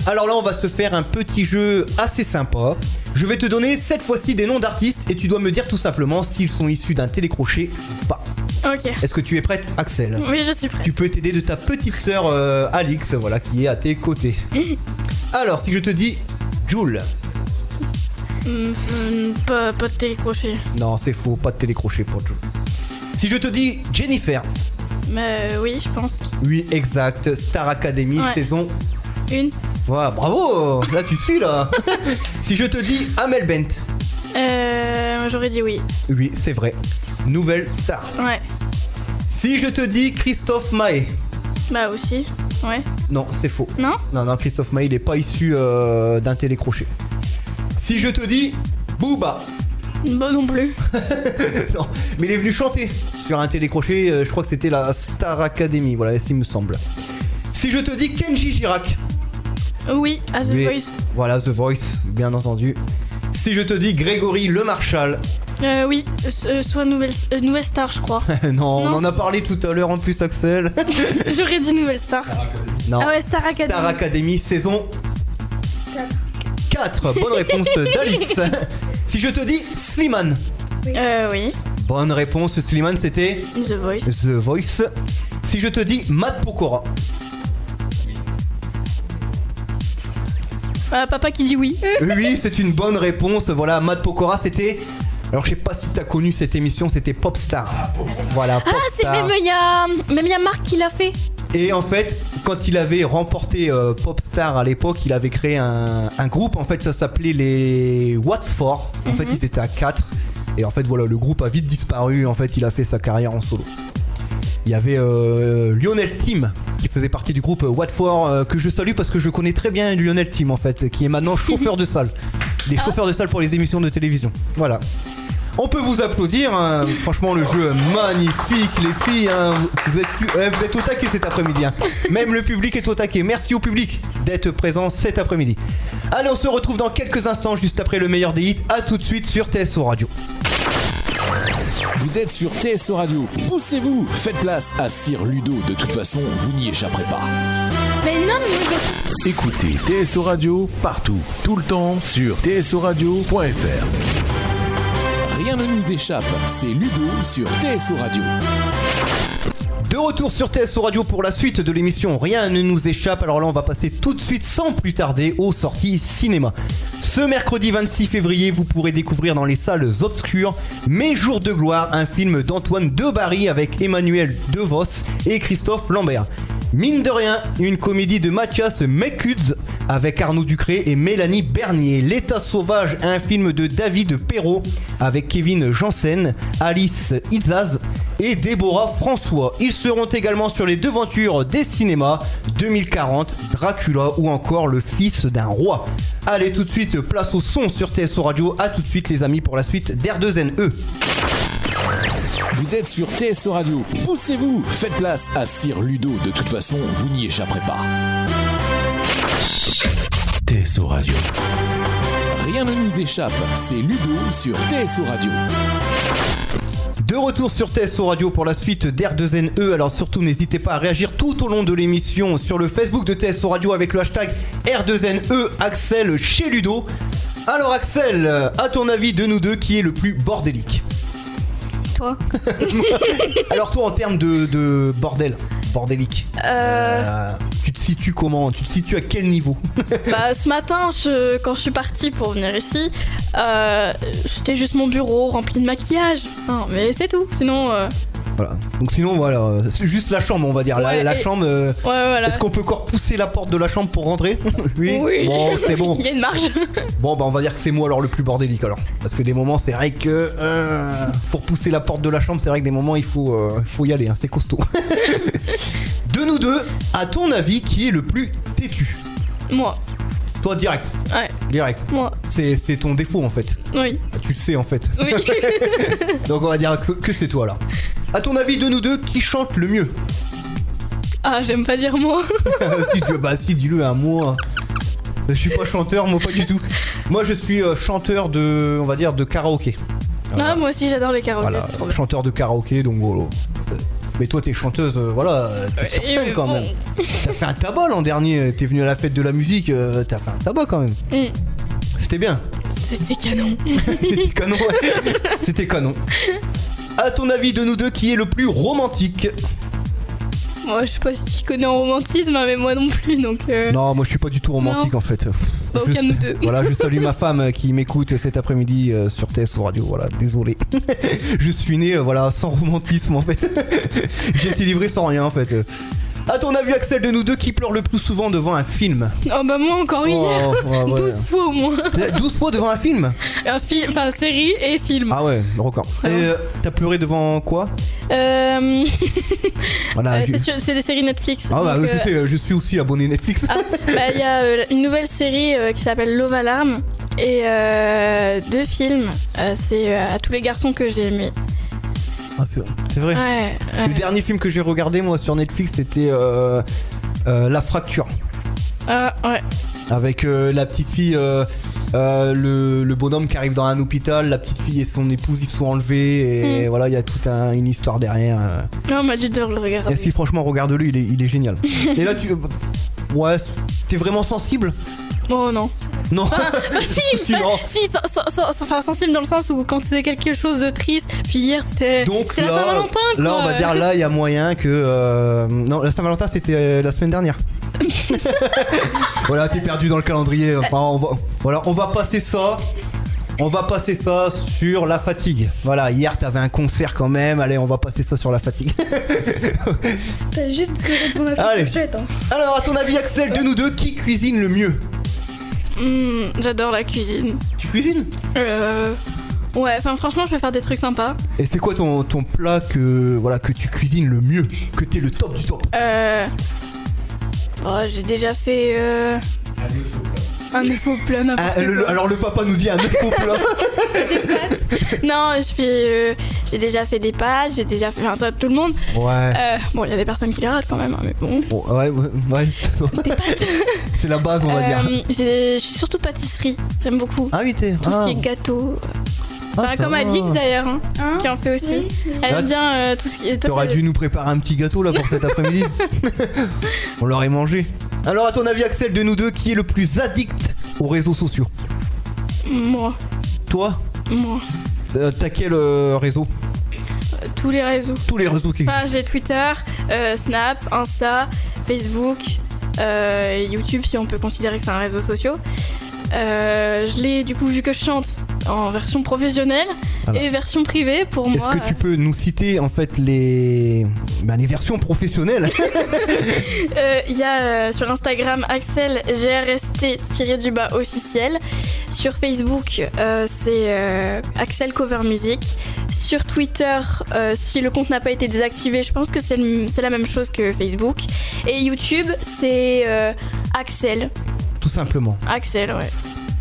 Alors là, on va se faire un petit jeu assez sympa. Je vais te donner cette fois-ci des noms d'artistes et tu dois me dire tout simplement s'ils sont issus d'un télécrochet ou pas. Ok. Est-ce que tu es prête, Axel? Oui, je suis prête. Tu peux t'aider de ta petite sœur euh, Alix, voilà, qui est à tes côtés. [LAUGHS] Alors, si je te dis Jules, Hum, hum, pas, pas de télécrochet. non, c'est faux, pas de télécrochet pour Jules. Si je te dis Jennifer, Mais oui, je pense. oui, exact, Star Academy, Ouais. saison Une. Ouais, bravo Là, tu suis, là [LAUGHS] Si je te dis Amel Bent, Euh, j'aurais dit oui. oui, c'est vrai. Nouvelle star. Ouais. Si je te dis Christophe Maé, Bah aussi. Ouais. non, c'est faux. Non? Non, non, Christophe Maé, il est pas issu euh, d'un télécrochet. Si je te dis Booba, Bah non plus. [LAUGHS] non, mais il est venu chanter sur un télécrochet, euh, je crois que c'était la Star Academy, voilà, s'il me semble. Si je te dis Kenji Girac, Oui, à The Oui. Voice. voilà, The Voice, bien entendu. Si je te dis Grégory Le Marchal, Euh, oui, euh, soit nouvelle, euh, nouvelle star, je crois. [LAUGHS] non, on en a parlé tout à l'heure en plus, Axel. [LAUGHS] J'aurais dit nouvelle star. non, Ah ouais, Star Academy. Star Academy saison 4. Bonne réponse d'Alix. Si je te dis Slimane, Euh, oui. bonne réponse, Slimane, c'était The Voice. The Voice. Si je te dis Matt Pokora, Euh, papa qui dit oui. oui, c'est une bonne réponse. Voilà, Matt Pokora, c'était. Alors, je sais pas si t'as connu cette émission, c'était Popstar. Voilà, Ah, c'est Popstar. même il y a même il y a Marc qui l'a fait. Et en fait, quand il avait remporté euh, Popstar à l'époque, il avait créé un, un groupe. En fait, ça s'appelait les Watford. En fait, ils étaient à 4. Et en fait, voilà, le groupe a vite disparu. En fait, il a fait sa carrière en solo. Il y avait euh, Lionel Tim qui faisait partie du groupe Watford euh, que je salue parce que je connais très bien Lionel Tim en fait, qui est maintenant [LAUGHS] chauffeur de salle. Il est chauffeur de salle pour les émissions de télévision. Voilà. On peut vous applaudir, hein. franchement le jeu est magnifique les filles, hein. vous, êtes, ouais, vous êtes au taquet cet après-midi. hein. Même le public est au taquet. Merci au public d'être présent cet après-midi. Allez on se retrouve dans quelques instants juste après le meilleur des hits. A tout de suite sur TSO Radio. Vous êtes sur TSO Radio. Poussez-vous, faites place à Sir Ludo. De toute façon, vous n'y échapperez pas. Mais non, mais Écoutez TSO Radio partout, tout le temps sur tsoradio.fr. Rien ne nous échappe, c'est Ludo sur TSO Radio. De retour sur TSO Radio pour la suite de l'émission Rien ne nous échappe. Alors là, on va passer tout de suite sans plus tarder aux sorties cinéma. Ce mercredi 26 février, vous pourrez découvrir dans les salles obscures Mes jours de gloire, un film d'Antoine Debarry avec Emmanuel DeVos et Christophe Lambert. Mine de rien, une comédie de Mathias Mekuds avec Arnaud Ducré et Mélanie Bernier. L'état sauvage, un film de David Perrault avec Kevin Janssen, Alice Izaz et Déborah François. Ils seront également sur les devantures des cinémas 2040, Dracula ou encore Le fils d'un roi. Allez tout de suite, place au son sur TSO Radio. A tout de suite les amis pour la suite d'R2NE. Vous êtes sur TSO Radio. Poussez-vous, faites place à Sir Ludo. De toute façon, vous n'y échapperez pas. TSO Radio. Rien ne nous échappe, c'est Ludo sur TSO Radio. De retour sur TSO Radio pour la suite d'R2NE. Alors surtout n'hésitez pas à réagir tout au long de l'émission sur le Facebook de TSO Radio avec le hashtag R2NE Axel chez Ludo. Alors Axel, à ton avis de nous deux qui est le plus bordélique? Toi. [LAUGHS] Alors toi en termes de, de bordel, bordélique, Euh, euh, tu te situes comment? Tu te situes à quel niveau? [LAUGHS] Bah, ce matin, je- quand je suis partie pour venir ici, euh, c'était juste mon bureau rempli de maquillage. Non, mais c'est tout. Sinon, euh, Voilà. Donc sinon voilà, c'est juste la chambre on va dire. La, Ouais, la chambre, euh, ouais, voilà. est-ce qu'on peut encore pousser la porte de la chambre pour rentrer [LAUGHS] Oui. Oui. Bon c'est bon. [LAUGHS] Il y a une marge. [LAUGHS] Bon bah on va dire que c'est moi alors le plus bordélique alors. Parce que des moments c'est vrai que euh, pour pousser la porte de la chambre c'est vrai que des moments il faut, euh, faut y aller, hein, c'est costaud. de nous deux, à ton avis qui est le plus têtu? Moi. Toi direct, Ouais, direct. moi. C'est c'est ton défaut en fait. Oui. Tu le sais en fait. Oui. [LAUGHS] Donc on va dire que, que c'est toi là. À ton avis de nous deux qui chante le mieux? Ah, j'aime pas dire moi. [LAUGHS] si, tu- Bah si dis-le à moi. Je suis pas chanteur, moi pas du tout. Moi je suis euh, chanteur de, on va dire, de karaoké. Ah, moi aussi, j'adore les karaokés. Voilà, chanteur de karaoké, donc voilà. Mais toi, t'es chanteuse, euh, voilà, t'es sur scène quand même. T'as fait un tabac l'an dernier, t'es venu à la fête de la musique, euh, t'as fait un tabac quand même. Mm. C'était bien, C'était canon. [LAUGHS] c'était canon, ouais. C'était canon. À ton avis de nous deux, qui est le plus romantique? Moi, je sais pas si tu connais en romantisme, hein, mais moi non plus, donc. euh, Non, moi je suis pas du tout romantique en fait. Bah, Je- aucun de nous deux. Voilà, je salue ma [LAUGHS] femme qui m'écoute cet après-midi euh, sur TSO Radio. Voilà, désolé. [LAUGHS] je suis né, euh, voilà, sans romantisme en fait. [LAUGHS] J'ai été livré sans rien en fait. À ton avis, Axel, de nous deux, qui pleure le plus souvent devant un film Oh, bah, moi encore hier. Oh, ouais, ouais. [LAUGHS] 12 fois au moins. 12 fois devant un film Un film, enfin, série et film. Ah ouais, le record. Et Ah bon euh, t'as pleuré devant quoi Euh, [LAUGHS] Voilà. euh, c'est des séries Netflix. Ah bah donc, je euh, sais, euh, je suis aussi abonné Netflix. Ah, bah, il y a euh, une nouvelle série euh, qui s'appelle Love Alarm et euh, deux films. Euh, c'est euh, à tous les garçons que j'ai aimés. Ah, c'est c'est vrai. Ouais, ouais. Le dernier film que j'ai regardé moi sur Netflix c'était euh, euh, La Fracture. Ah, ouais. Avec euh, la petite fille, euh, euh, le, le bonhomme qui arrive dans un hôpital, la petite fille et son épouse ils sont enlevés et Mm. voilà il y a toute un- une histoire derrière. euh. Non, on m'a dit de le regarder. Et si franchement regarde-le, il est, il est génial. [LAUGHS] et là tu... Ouais, t'es vraiment sensible? Oh non. Non Bah [LAUGHS] si, Si, non. si, sen- enfin, sensible dans le sens où quand c'est quelque chose de triste, puis hier c'était Donc c'était la là, Saint-Valentin quoi. là on va dire là il y a moyen que... euh, Non, la Saint-Valentin c'était euh, la semaine dernière. [LAUGHS] voilà, t'es perdu dans le calendrier. Enfin, on va... Voilà, on va passer ça. On va passer ça sur la fatigue. Voilà, hier t'avais un concert quand même. Allez, on va passer ça sur la fatigue. T'as juste pleuré devant la Allez. fourchette, hein. Alors, à ton avis, Axel, de nous deux, qui cuisine le mieux? Hmm, J'adore la cuisine. Tu cuisines? Euh... Ouais, enfin franchement je peux faire des trucs sympas. Et c'est quoi ton, ton plat que, voilà, que tu cuisines le mieux Que t'es le top du top? Euh... Oh, j'ai déjà fait euh... un œuf au plat, n'importe Ah, le-. Alors, le papa nous dit un œuf au plat. Non, je fais... euh, J'ai déjà fait des pâtes, j'ai déjà fait... Enfin, tout le monde. Ouais. Euh, Bon, il y a des personnes qui les ratent quand même, hein, mais bon. Bon, ouais, ouais, ouais, de toute façon, Des pâtes [LAUGHS] c'est la base, on va dire. Euh, Je suis surtout pâtisserie, j'aime beaucoup. Ah oui, t'es. Tout ah. ce qui est gâteau. Ah, Enfin, ça comme. Alix d'ailleurs, hein, Hein qui en fait aussi. Oui, oui. Elle Ah, aime bien euh, tout ce qui est. T'aurais dû nous préparer un petit gâteau là pour cet après-midi. [LAUGHS] On l'aurait mangé. Alors à ton avis Axel de nous deux qui est le plus addict aux réseaux sociaux Moi, Toi moi. Euh, T'as quel euh, réseau Euh, Tous les réseaux. Tous les réseaux qui Enfin, j'ai Twitter, euh, Snap, Insta, Facebook, euh, YouTube si on peut considérer que c'est un réseau social. Euh, je l'ai du coup vu que je chante en version professionnelle Voilà. et version privée pour Est-ce moi. que tu peux nous citer en fait les, ben, les versions professionnelles? [LAUGHS] Euh, Il y a euh, sur Instagram Axel GRST-du-bas officiel. Sur Facebook, c'est Axel Cover Music. Sur Twitter, si le compte n'a pas été désactivé, je pense que c'est la même chose que Facebook. Et YouTube, c'est Axel. Tout simplement. Axel, ouais.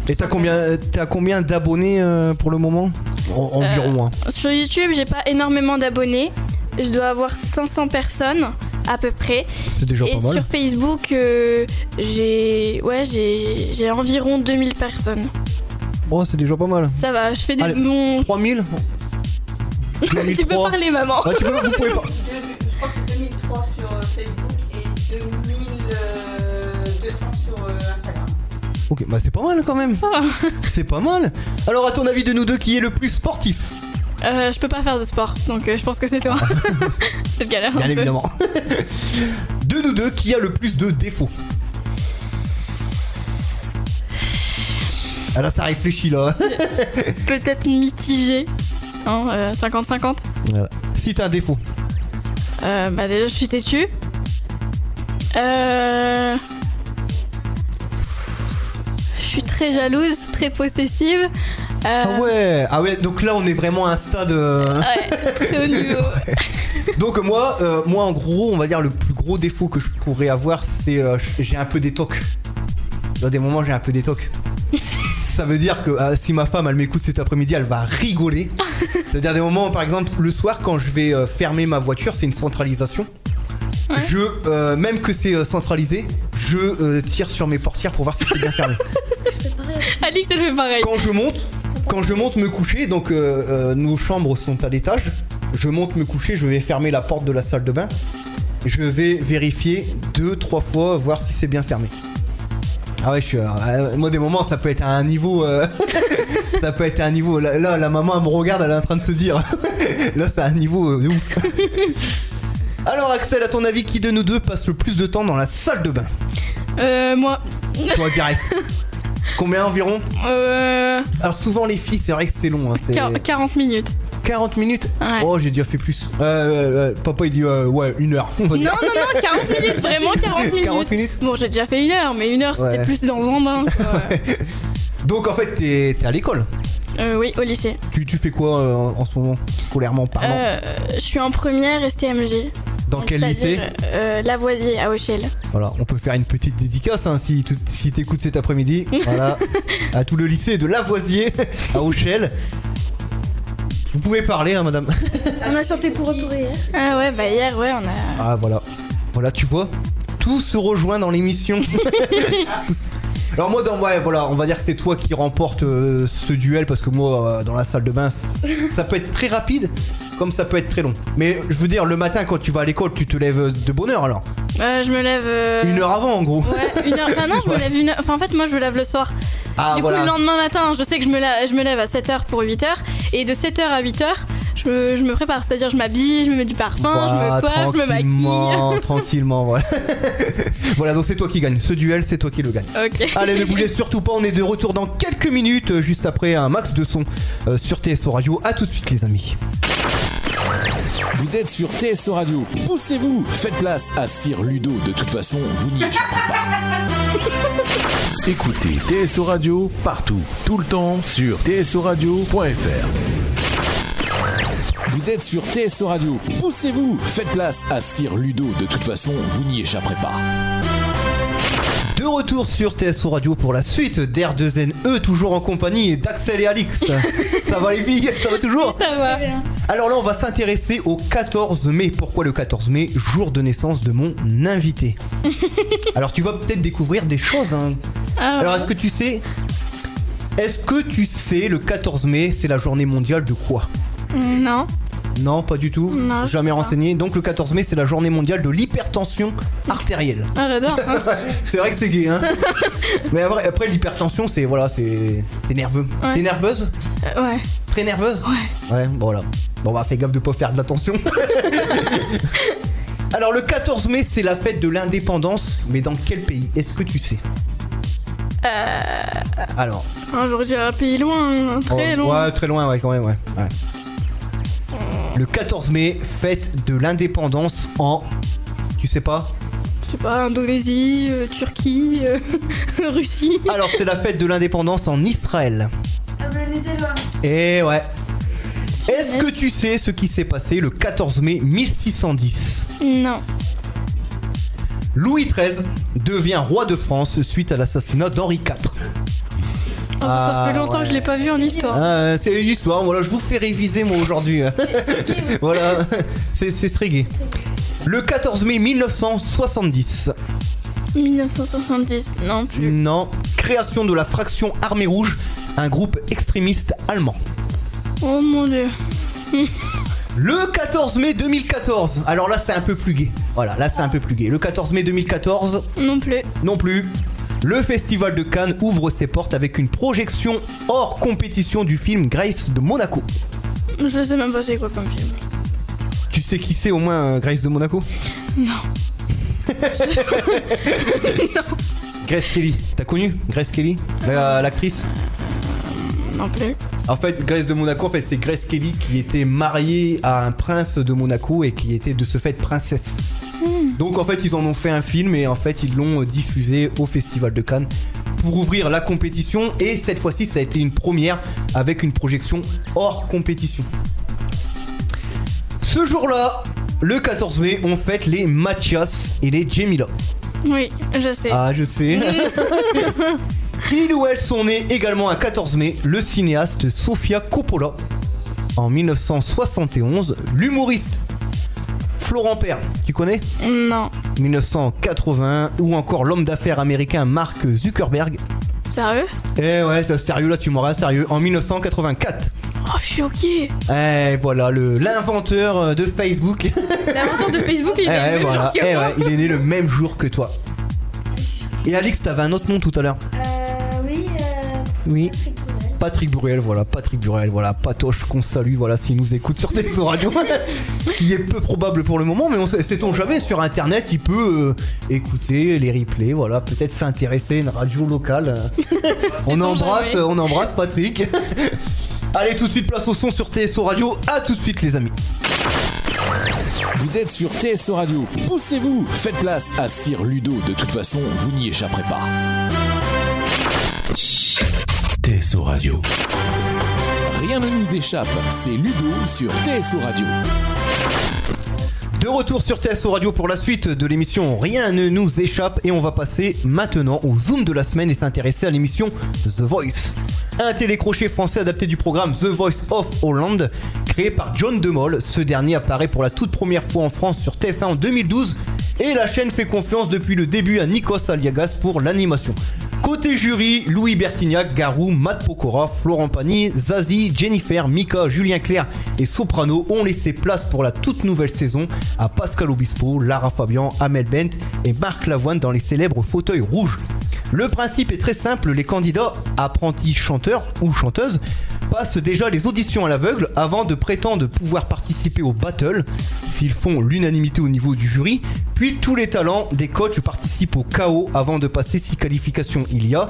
Et t'as combien, t'as combien d'abonnés euh, pour le moment? En- Environ. hein. Sur YouTube, j'ai pas énormément d'abonnés. Je dois avoir 500 personnes à peu près. C'est déjà Et pas mal. sur Facebook, euh, j'ai ouais, j'ai j'ai environ 2000 personnes. Oh, c'est déjà pas mal. Ça va, je fais des Allez. bons. 3000 [LAUGHS] tu peux 2003 parler, maman. Ah, tu peux, vous pouvez pas. Je crois que c'est 2003 sur euh, Facebook et 2200 Ok, bah c'est pas mal quand même. va. C'est pas mal. Alors à ton avis de nous deux qui est le plus sportif? Euh, je peux pas faire de sport, donc euh, je pense que c'est toi. [LAUGHS] je galère Bien évidemment. de nous deux qui a le plus de défauts? Ah là ça réfléchit là. [LAUGHS] Peut-être mitigé. Hein, euh, 50-50. Voilà. Si t'as un défaut. Euh, bah déjà, je suis têtue. Euh... Suis très jalouse, très possessive. Euh, Ah ouais, ah ouais, donc là on est vraiment à un stade. euh, ouais, [LAUGHS] très haut niveau. Donc moi, euh, moi en gros, on va dire le plus gros défaut que je pourrais avoir, c'est euh, j'ai un peu des tocs. Dans des moments, j'ai un peu des tocs. [LAUGHS] Ça veut dire que si ma femme elle m'écoute cet après-midi, elle va rigoler. [LAUGHS] C'est-à-dire des moments, par exemple, le soir quand je vais fermer ma voiture, c'est une centralisation. Ouais. Je, même que c'est centralisé, je euh, tire sur mes portières pour voir si c'est bien fermé. [LAUGHS] Alix, elle fait pareil. Quand je monte, quand je monte me coucher, donc euh, euh, nos chambres sont à l'étage, je monte me coucher, je vais fermer la porte de la salle de bain. Je vais vérifier deux, trois fois, voir si c'est bien fermé. Ah ouais, je suis. euh, moi, des moments, ça peut être à un niveau. euh, [LAUGHS] ça peut être à un niveau. Là, là, la maman, elle me regarde, elle est en train de se dire. [LAUGHS] là, c'est à un niveau euh, de ouf. Alors, Axel, à ton avis, qui de nous deux passe le plus de temps dans la salle de bain? Euh, moi. Toi, direct. [LAUGHS] Combien environ Euh, Alors, souvent, les filles, c'est vrai que c'est long. hein, c'est- quar- 40 minutes. 40 minutes Ouais. Oh, j'ai déjà fait plus. Euh, euh, euh, papa, il dit euh, ouais, une heure, on va Non, dire. non, non, 40 minutes, vraiment 40 [LAUGHS] minutes. 40 minutes Bon, j'ai déjà fait une heure, mais une heure c'était Ouais. plus dans un bain. quoi. [LAUGHS] Donc, en fait, t'es t'es à l'école. Euh, oui, au lycée. Tu, tu fais quoi euh, en ce moment, scolairement parlant Euh, je suis en première STMG. Dans Donc, quel lycée euh, Lavoisier à Auchel. Voilà, on peut faire une petite dédicace hein, si, tu- si t'écoutes cet après-midi. [LAUGHS] voilà, à tout le lycée de Lavoisier [LAUGHS] à Auchel. Vous pouvez parler, hein, madame. [LAUGHS] On a chanté pour eux pour hier. Ah ouais, bah hier, ouais, on a. Ah, voilà. Voilà, tu vois, tout se rejoint dans l'émission. Alors moi, dans, ouais, voilà, on va dire que c'est toi qui remporte euh, ce duel parce que moi, euh, dans la salle de bain, [LAUGHS] ça peut être très rapide, comme ça peut être très long. Mais je veux dire, le matin, quand tu vas à l'école, tu te lèves de bonne heure alors? Euh, je me lève. euh, Une heure avant, en gros. Ouais, une heure. Enfin, non, je me lève une heure. Enfin, en fait, moi, je me lève le soir. Ah, du voilà. coup, le lendemain matin, je sais que je me, la- je me lève à 7h pour 8h. Et de 7h à 8h, je me, je me prépare. C'est-à-dire, je m'habille, je me mets du parfum, je me coiffe, je me maquille. tranquillement, [LAUGHS] tranquillement, voilà. [LAUGHS] voilà, donc c'est toi qui gagne. Ce duel, c'est toi qui le gagne. Ok. Allez, ne bougez surtout pas, on est de retour dans quelques minutes, euh, juste après un max de son euh, sur TSO Radio. À tout de suite, les amis. Vous êtes sur TSO Radio. Poussez-vous, faites place à Sir Ludo. De toute façon, vous n'y échapperez pas. Écoutez TSO Radio partout, tout le temps sur tsoradio.fr. Vous êtes sur TSO Radio. Poussez-vous, faites place à Sir Ludo. De toute façon, vous n'y échapperez pas. De retour sur TSO Radio pour la suite d'R2NE, toujours en compagnie d'Axel et Alix. [LAUGHS] ça va les filles? Ça va toujours? Ça va. Alors là, on va s'intéresser au 14 mai. Pourquoi le 14 mai? Jour de naissance de mon invité. [LAUGHS] Alors tu vas peut-être découvrir des choses. hein. Ah, Alors est-ce que tu sais? Est-ce que tu sais, le 14 mai, c'est la journée mondiale de quoi? Non. Non, pas du tout. Non, je Jamais sais pas. renseigné. Donc le 14 mai, c'est la journée mondiale de l'hypertension artérielle. Ah, j'adore. [LAUGHS] C'est vrai que c'est gay, hein. [LAUGHS] Mais après, après, l'hypertension, c'est voilà, c'est c'est nerveux. Ouais. T'es nerveuse? Euh, ouais. Très nerveuse? Ouais. Ouais, bon, voilà. Bon, bah, fais gaffe de pas faire de la tension. [LAUGHS] Alors, le 14 mai, c'est la fête de l'indépendance, mais dans quel pays? Est-ce que tu sais? Euh... Alors, ah, J'aurais dit un pays loin, hein, très oh, loin. Ouais, très loin, ouais, quand même, ouais. ouais. Le 14 mai, fête de l'indépendance en. Tu sais pas Je sais pas, Indonésie, euh, Turquie, euh, [LAUGHS] Russie. Alors, c'est la fête de l'indépendance en Israël. Et ouais. Est-ce que tu sais ce qui s'est passé le 14 mai 1610 Non. Louis XIII devient roi de France suite à l'assassinat d'Henri IV. Ah, ça, ça fait Ah, longtemps que je l'ai pas vu en histoire. Ah, c'est une histoire, voilà, je vous fais réviser moi aujourd'hui. [LAUGHS] voilà, c'est très gai. Le 14 mai 1970, 1970, non plus. non, création de la fraction Armée Rouge, un groupe extrémiste allemand. Oh mon dieu. [LAUGHS] Le 14 mai 2014, alors là c'est un peu plus gai. Voilà, là c'est un peu plus gai. Le 14 mai 2014, Non plus. non plus. Le festival de Cannes ouvre ses portes avec une projection hors compétition du film Grace de Monaco. Je sais même pas c'est quoi comme film. Tu sais qui c'est au moins euh, Grace de Monaco? Non. [LAUGHS] Grace Kelly, t'as connu Grace Kelly? La- L'actrice? Non plus. En fait, Grace de Monaco, en fait, c'est Grace Kelly qui était mariée à un prince de Monaco et qui était de ce fait princesse. Donc en fait, ils en ont fait un film et en fait, ils l'ont euh, diffusé au Festival de Cannes pour ouvrir la compétition et cette fois-ci, ça a été une première avec une projection hors compétition. Ce jour-là, le 14 mai, on fête les Mathias et les Jemila. Oui, je sais. Ah, je sais. [LAUGHS] Ils ou elles sont nés également un 14 mai, le cinéaste Sofia Coppola. En 1971, l'humoriste Florent Père, tu connais Non. 1980, ou encore l'homme d'affaires américain Mark Zuckerberg. Sérieux? Eh ouais, sérieux là, tu m'auras sérieux. En 1984. Oh, je suis ok. Eh voilà, le l'inventeur euh, de Facebook. [LAUGHS] L'inventeur de Facebook, il Eh est voilà. jour que Eh ouais, il est né le même jour que toi. Et Alix, t'avais un autre nom tout à l'heure. Euh, oui, euh, Oui. Patrick. Patrick Bruel, voilà, Patrick Bruel, voilà, Patoche qu'on salue, voilà, s'il nous écoute sur Télévision Radio. [LAUGHS] Ce qui est peu probable pour le moment, mais on sait, sait-on jamais, sur internet, il peut euh, écouter les replays, voilà, peut-être s'intéresser à une radio locale. [LAUGHS] on embrasse, jamais. on embrasse Patrick. [LAUGHS] Allez, tout de suite, place au son sur TSO Radio. À tout de suite, les amis. Vous êtes sur TSO Radio. Poussez-vous, faites place à Sir Ludo. De toute façon, vous n'y échapperez pas. TSO Radio. Rien ne nous échappe, c'est Ludo sur TSO Radio. De retour sur TSO Radio pour la suite de l'émission Rien ne nous échappe et on va passer maintenant au zoom de la semaine et s'intéresser à l'émission The Voice. Un télécrochet français adapté du programme The Voice of Holland créé par John DeMol. Ce dernier apparaît pour la toute première fois en France sur TF1 en 2012 et la chaîne fait confiance depuis le début à Nikos Aliagas pour l'animation. Côté jury, Louis Bertignac, Garou, Matt Pokora, Florent Pagny, Zazie, Jennifer, Mika, Julien Clerc et Soprano ont laissé place pour la toute nouvelle saison à Pascal Obispo, Lara Fabian, Amel Bent et Marc Lavoine dans les célèbres fauteuils rouges. Le principe est très simple, les candidats, apprentis chanteurs ou chanteuses, passent déjà les auditions à l'aveugle avant de prétendre pouvoir participer au battle, s'ils font l'unanimité au niveau du jury, puis tous les talents des coachs participent au chaos avant de passer six qualifications il y a,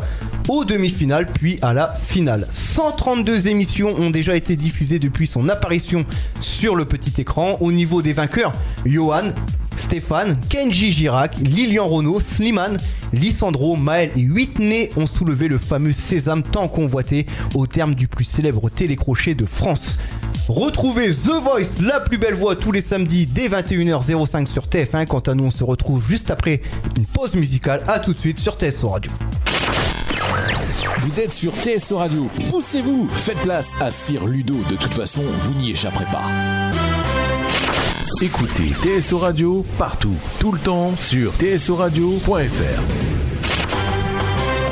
aux demi-finales puis à la finale. 132 émissions ont déjà été diffusées depuis son apparition sur le petit écran. Au niveau des vainqueurs, Johan, Stéphane, Kenji Girac, Lilian Renault, Slimane, Lissandro, Maël et Whitney ont soulevé le fameux sésame tant convoité au terme du plus célèbre télécrochet de France. Retrouvez The Voice, la plus belle voix, tous les samedis dès 21h05 sur TF1. Quant à nous, on se retrouve juste après une pause musicale. A tout de suite sur TSO Radio. Vous êtes sur TSO Radio. Poussez-vous, faites place à Sir Ludo. De toute façon, vous n'y échapperez pas. Écoutez TSO Radio partout, tout le temps sur tsoradio.fr.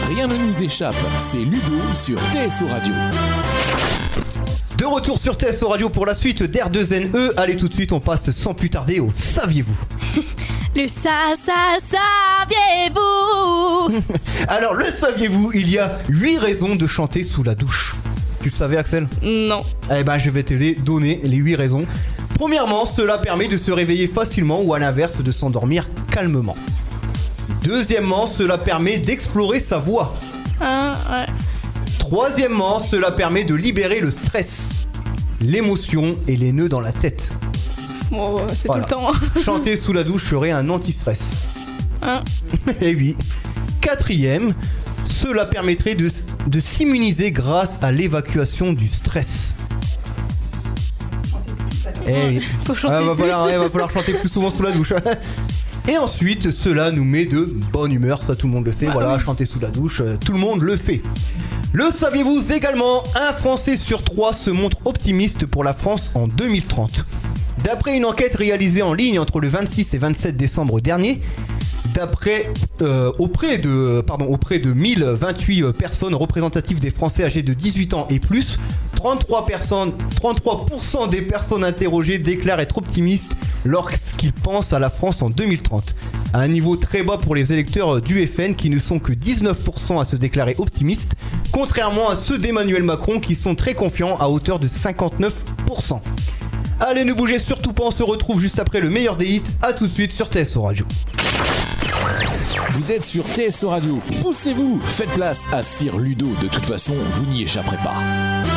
rien ne nous échappe. C'est Ludo sur TSO Radio. De retour sur TSO Radio pour la suite d'R2NE. Allez tout de suite, on passe sans plus tarder au Saviez-vous [LAUGHS] Le ça, ça, saviez-vous? [LAUGHS] Alors, le saviez-vous Il y a 8 raisons de chanter sous la douche. Tu le savais, Axel? Non. Eh ben, je vais te les donner, les 8 raisons. Premièrement, cela permet de se réveiller facilement ou à l'inverse de s'endormir calmement. Deuxièmement, cela permet d'explorer sa voix. Ah, ouais. Troisièmement, cela permet de libérer le stress, l'émotion et les nœuds dans la tête. Bon, euh, c'est Voilà. tout le temps. [LAUGHS] Chanter sous la douche serait un anti-stress. Hein [LAUGHS] Et oui. Quatrième, cela permettrait de, de s'immuniser grâce à l'évacuation du stress. Eh. [LAUGHS] Faut chanter Ah, va, plus. falloir, ouais, va falloir chanter plus souvent sous la douche. [LAUGHS] Et ensuite, cela nous met de bonne humeur, ça tout le monde le sait. voilà, chanter sous la douche, euh, tout le monde le fait. Le saviez-vous également Un Français sur trois se montre optimiste pour la France en 2030. D'après une enquête réalisée en ligne entre le 26 et 27 décembre dernier, d'après euh, auprès de pardon auprès de 1028 euh, personnes représentatives des Français âgés de 18 ans et plus, 33 personnes 33% des personnes interrogées déclarent être optimistes lorsqu'ils pensent à la France en 2030. À un niveau très bas pour les électeurs euh, du FN qui ne sont que 19% à se déclarer optimistes, contrairement à ceux d'Emmanuel Macron qui sont très confiants à hauteur de 59%. Allez, ne bougez surtout pas, on se retrouve juste après le meilleur des hits. A tout de suite sur TSO Radio. Vous êtes sur TSO Radio. Poussez-vous, faites place à Sir Ludo. De toute façon, vous n'y échapperez pas.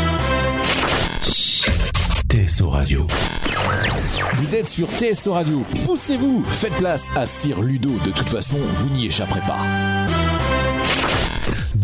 TSO Radio. Vous êtes sur TSO Radio. Poussez-vous, faites place à Sir Ludo. De toute façon, vous n'y échapperez pas.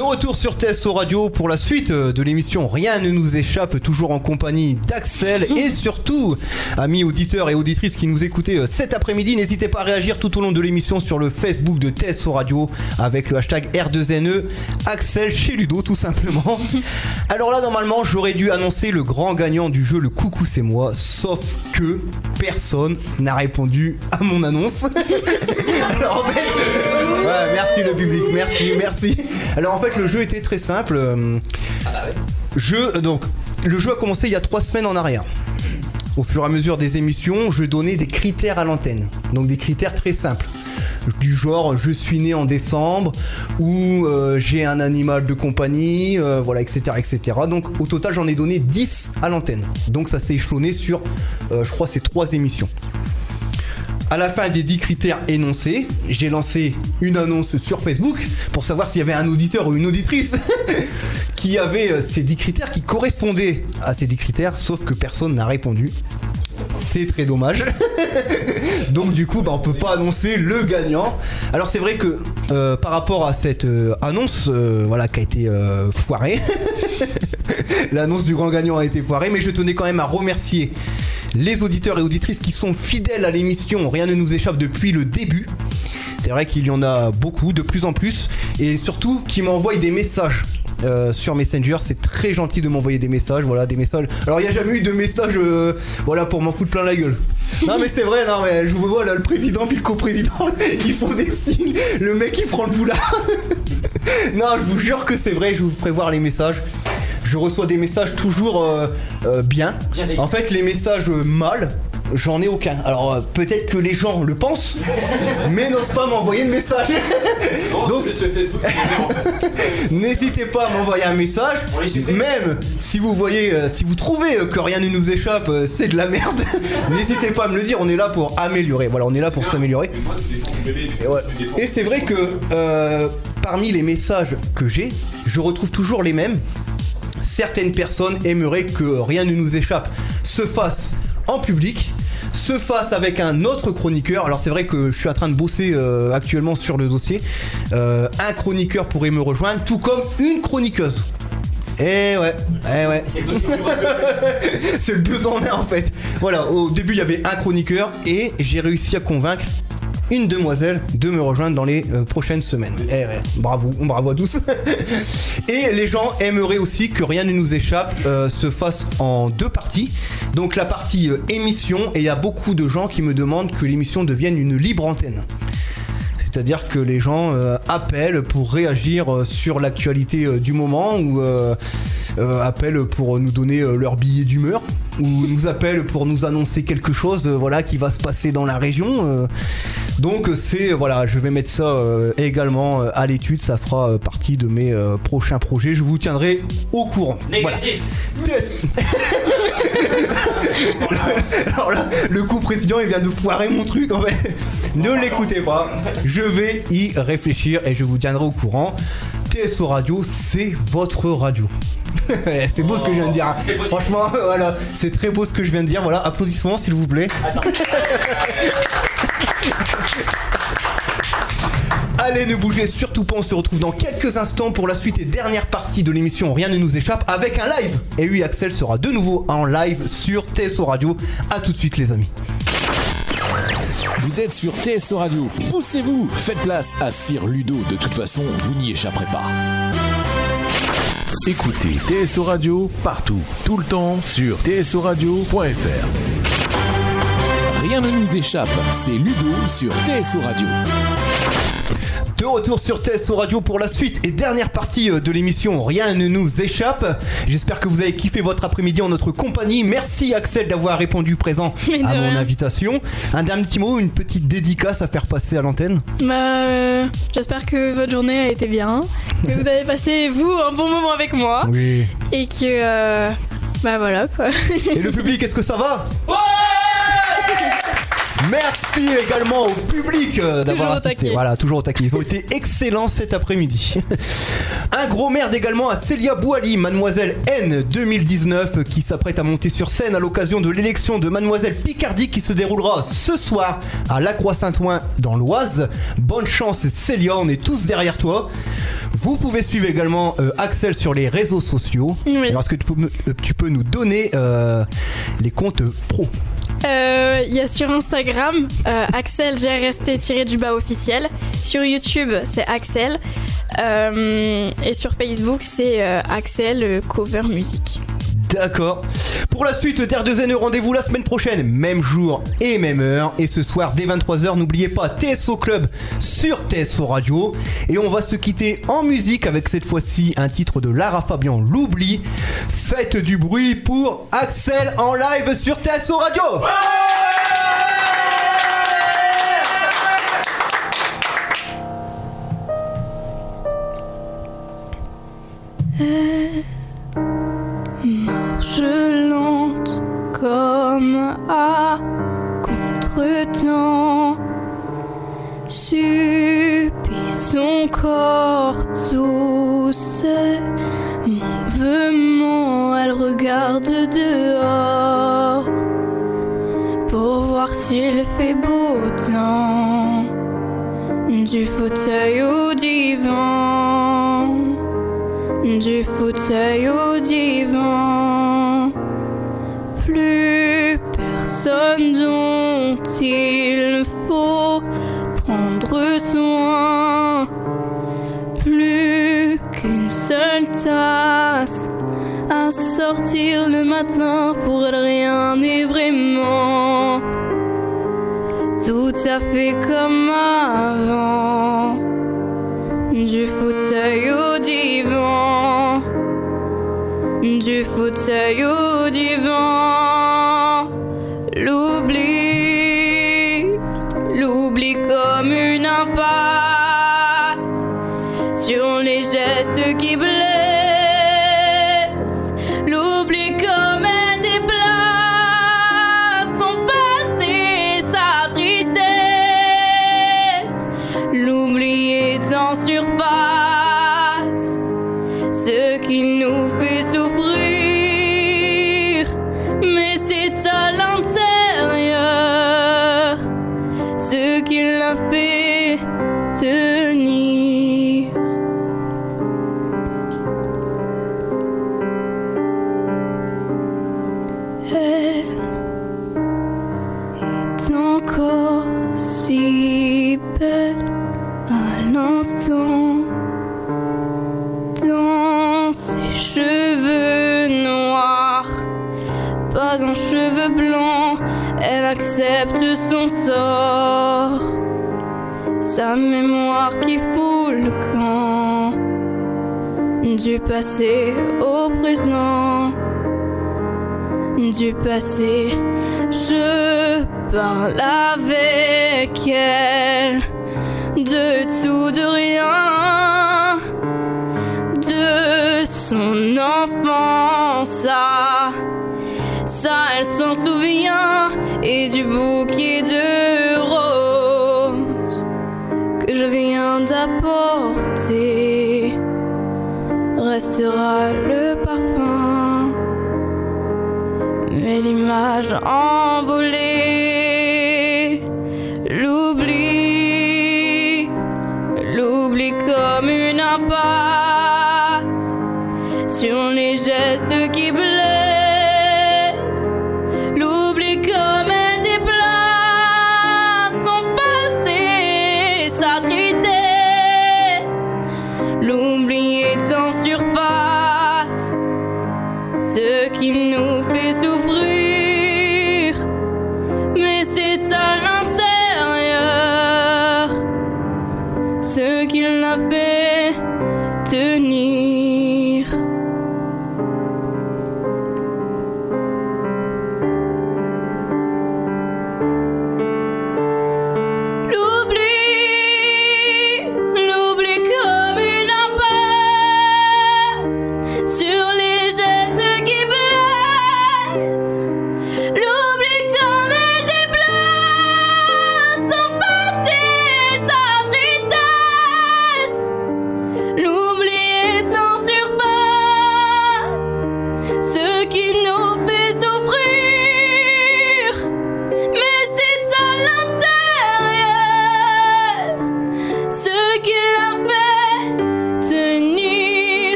De retour sur TSO Radio pour la suite euh, de l'émission Rien ne nous échappe, toujours en compagnie d'Axel [LAUGHS] et surtout, amis auditeurs et auditrices qui nous écoutez euh, cet après-midi, n'hésitez pas à réagir tout au long de l'émission sur le Facebook de TSO Radio avec le hashtag R2NE, Axel chez Ludo tout simplement. [LAUGHS] Alors là, normalement, j'aurais dû annoncer le grand gagnant du jeu, le coucou c'est moi, sauf que personne n'a répondu à mon annonce. Alors en fait, ouais, merci le public, merci, merci. Alors en fait, le jeu était très simple. euh, Je donc le jeu a commencé il y a trois semaines en arrière. Au fur et à mesure des émissions, je donnais des critères à l'antenne. Donc des critères très simples. Du genre je suis né en décembre ou euh, j'ai un animal de compagnie, euh, voilà, etc., etc. Donc au total j'en ai donné 10 à l'antenne. Donc ça s'est échelonné sur, je crois, ces trois émissions. À la fin des 10 critères énoncés, j'ai lancé une annonce sur Facebook pour savoir s'il y avait un auditeur ou une auditrice [LAUGHS] qui avait euh, ces 10 critères qui correspondaient à ces 10 critères, sauf que personne n'a répondu. C'est très dommage. [LAUGHS] Donc du coup, bah, on peut pas annoncer le gagnant. Alors c'est vrai que euh, par rapport à cette euh, annonce, voilà, qui a été foirée, [LAUGHS] l'annonce du grand gagnant a été foirée, mais je tenais quand même à remercier les auditeurs et auditrices qui sont fidèles à l'émission. Rien ne nous échappe depuis le début. C'est vrai qu'il y en a beaucoup, de plus en plus, et surtout qui m'envoient des messages. euh, sur Messenger, c'est très gentil de m'envoyer des messages, voilà, des messages. Alors il n'y a jamais eu de message, euh, voilà, pour m'en foutre plein la gueule. [LAUGHS] Non mais c'est vrai, non mais je vous vois là, le président puis le coprésident, [LAUGHS] ils font des signes, le mec il prend le boulard. [LAUGHS] non, je vous jure que c'est vrai, je vous ferai voir les messages. Je reçois des messages toujours euh, euh, bien. En fait, les messages euh, mal, j'en ai aucun. Alors euh, peut-être que les gens le pensent, [LAUGHS] mais n'osent pas m'envoyer de message. Donc [LAUGHS] n'hésitez pas à m'envoyer un message. Même si vous voyez, euh, si vous trouvez euh, que rien ne nous échappe, c'est de la merde. [LAUGHS] n'hésitez pas à me le dire. On est là pour améliorer. Voilà, on est là pour s'améliorer. Et, ouais. Et c'est vrai que parmi les messages que j'ai, je retrouve toujours les mêmes. Certaines personnes aimeraient que rien ne nous échappe se fasse en public, se fasse avec un autre chroniqueur. Alors c'est vrai que je suis en train de bosser euh, actuellement sur le dossier. Euh, un chroniqueur pourrait me rejoindre, tout comme une chroniqueuse. Eh ouais, eh ouais. C'est le [LAUGHS] deux en un en fait. Voilà, au début il y avait un chroniqueur et j'ai réussi à convaincre une demoiselle de me rejoindre dans les euh, prochaines semaines. Eh ouais, bravo, bravo à tous. [LAUGHS] et les gens aimeraient aussi que rien ne nous échappe euh, se fasse en deux parties. Donc la partie euh, émission et il y a beaucoup de gens qui me demandent que l'émission devienne une libre antenne. C'est-à-dire que les gens appellent pour réagir sur l'actualité du moment ou appellent pour nous donner euh, leur billet d'humeur ou [LAUGHS] nous appellent pour nous annoncer quelque chose euh, voilà qui va se passer dans la région. euh. donc euh, c'est voilà, je vais mettre ça euh, également euh, à l'étude, ça fera euh, partie de mes euh, prochains projets. Je vous tiendrai au courant. Voilà. Négatif. [LAUGHS] Alors là, le coup président, il vient de foirer mon truc en fait. Ne l'écoutez pas. Je vais y réfléchir et je vous tiendrai au courant. TSO Radio, c'est votre radio. [LAUGHS] c'est beau ce que je viens de dire. hein. Franchement, [LAUGHS] voilà, c'est très beau ce que je viens de dire. Voilà, applaudissements s'il vous plaît. [LAUGHS] Allez, ne bougez surtout pas, on se retrouve dans quelques instants pour la suite et dernière partie de l'émission Rien ne nous échappe avec un live. Et oui, Axel sera de nouveau en live sur TSO Radio. A tout de suite les amis. Vous êtes sur TSO Radio. Poussez-vous, faites place à Sir Ludo. De toute façon, vous n'y échapperez pas. Écoutez TSO Radio partout, tout le temps sur tsoradio.fr. Rien ne nous échappe. C'est Ludo sur TSO Radio. De retour sur TSO Radio pour la suite et dernière partie euh, de l'émission Rien ne nous échappe. J'espère que vous avez kiffé votre après-midi en notre compagnie. Merci Axel d'avoir répondu présent à mon invitation. Un dernier petit mot, une petite dédicace à faire passer à l'antenne. Bah, euh, j'espère que votre journée a été bien, que vous avez passé, vous, un bon moment avec moi, Oui. et que. euh, bah voilà quoi. Et le public, est-ce que ça va? Merci également au public euh, d'avoir assisté. taquet. Voilà, toujours au taquet. Ils ont été excellents cet après-midi. [LAUGHS] Un gros merde également à Célia Bouali, Mademoiselle N 2019, euh, qui s'apprête à monter sur scène à l'occasion de l'élection de Mademoiselle Picardie qui se déroulera ce soir à La Croix-Saint-Ouen dans l'Oise. Bonne chance Célia, on est tous derrière toi. Vous pouvez suivre également euh, Axel sur les réseaux sociaux. Oui. Alors, est-ce que tu peux, me- tu peux nous donner euh, les comptes pro? Euh, Il y a sur Instagram euh, Axel GRST-du-bas officiel. Sur YouTube, c'est Axel. Euh, et sur Facebook, c'est euh, Axel euh, Cover Music. D'accord. Pour la suite d'R2N, rendez-vous la semaine prochaine, même jour et même heure. Et ce soir, dès 23h, n'oubliez pas TSO Club sur TSO Radio. Et on va se quitter en musique avec cette fois-ci un titre de Lara Fabian, L'oubli. Faites du bruit pour Axel en live sur TSO Radio. Contre-temps. Supplie son corps seul. Mouvement, elle regarde dehors pour voir s'il fait beau temps. Du fauteuil au divan du fauteuil au divan. Personne dont il faut prendre soin. Plus qu'une seule tasse à sortir le matin pour rien n'est vraiment. Tout à fait comme avant. Du fauteuil au divan, du fauteuil au divan, sur les gestes qui blessent, du passé au présent. Du passé, je parle avec elle de tout, de rien, de son enfance. Ça, ça elle s'en souvient et du bouquet de restera le parfum, mais l'image envolée.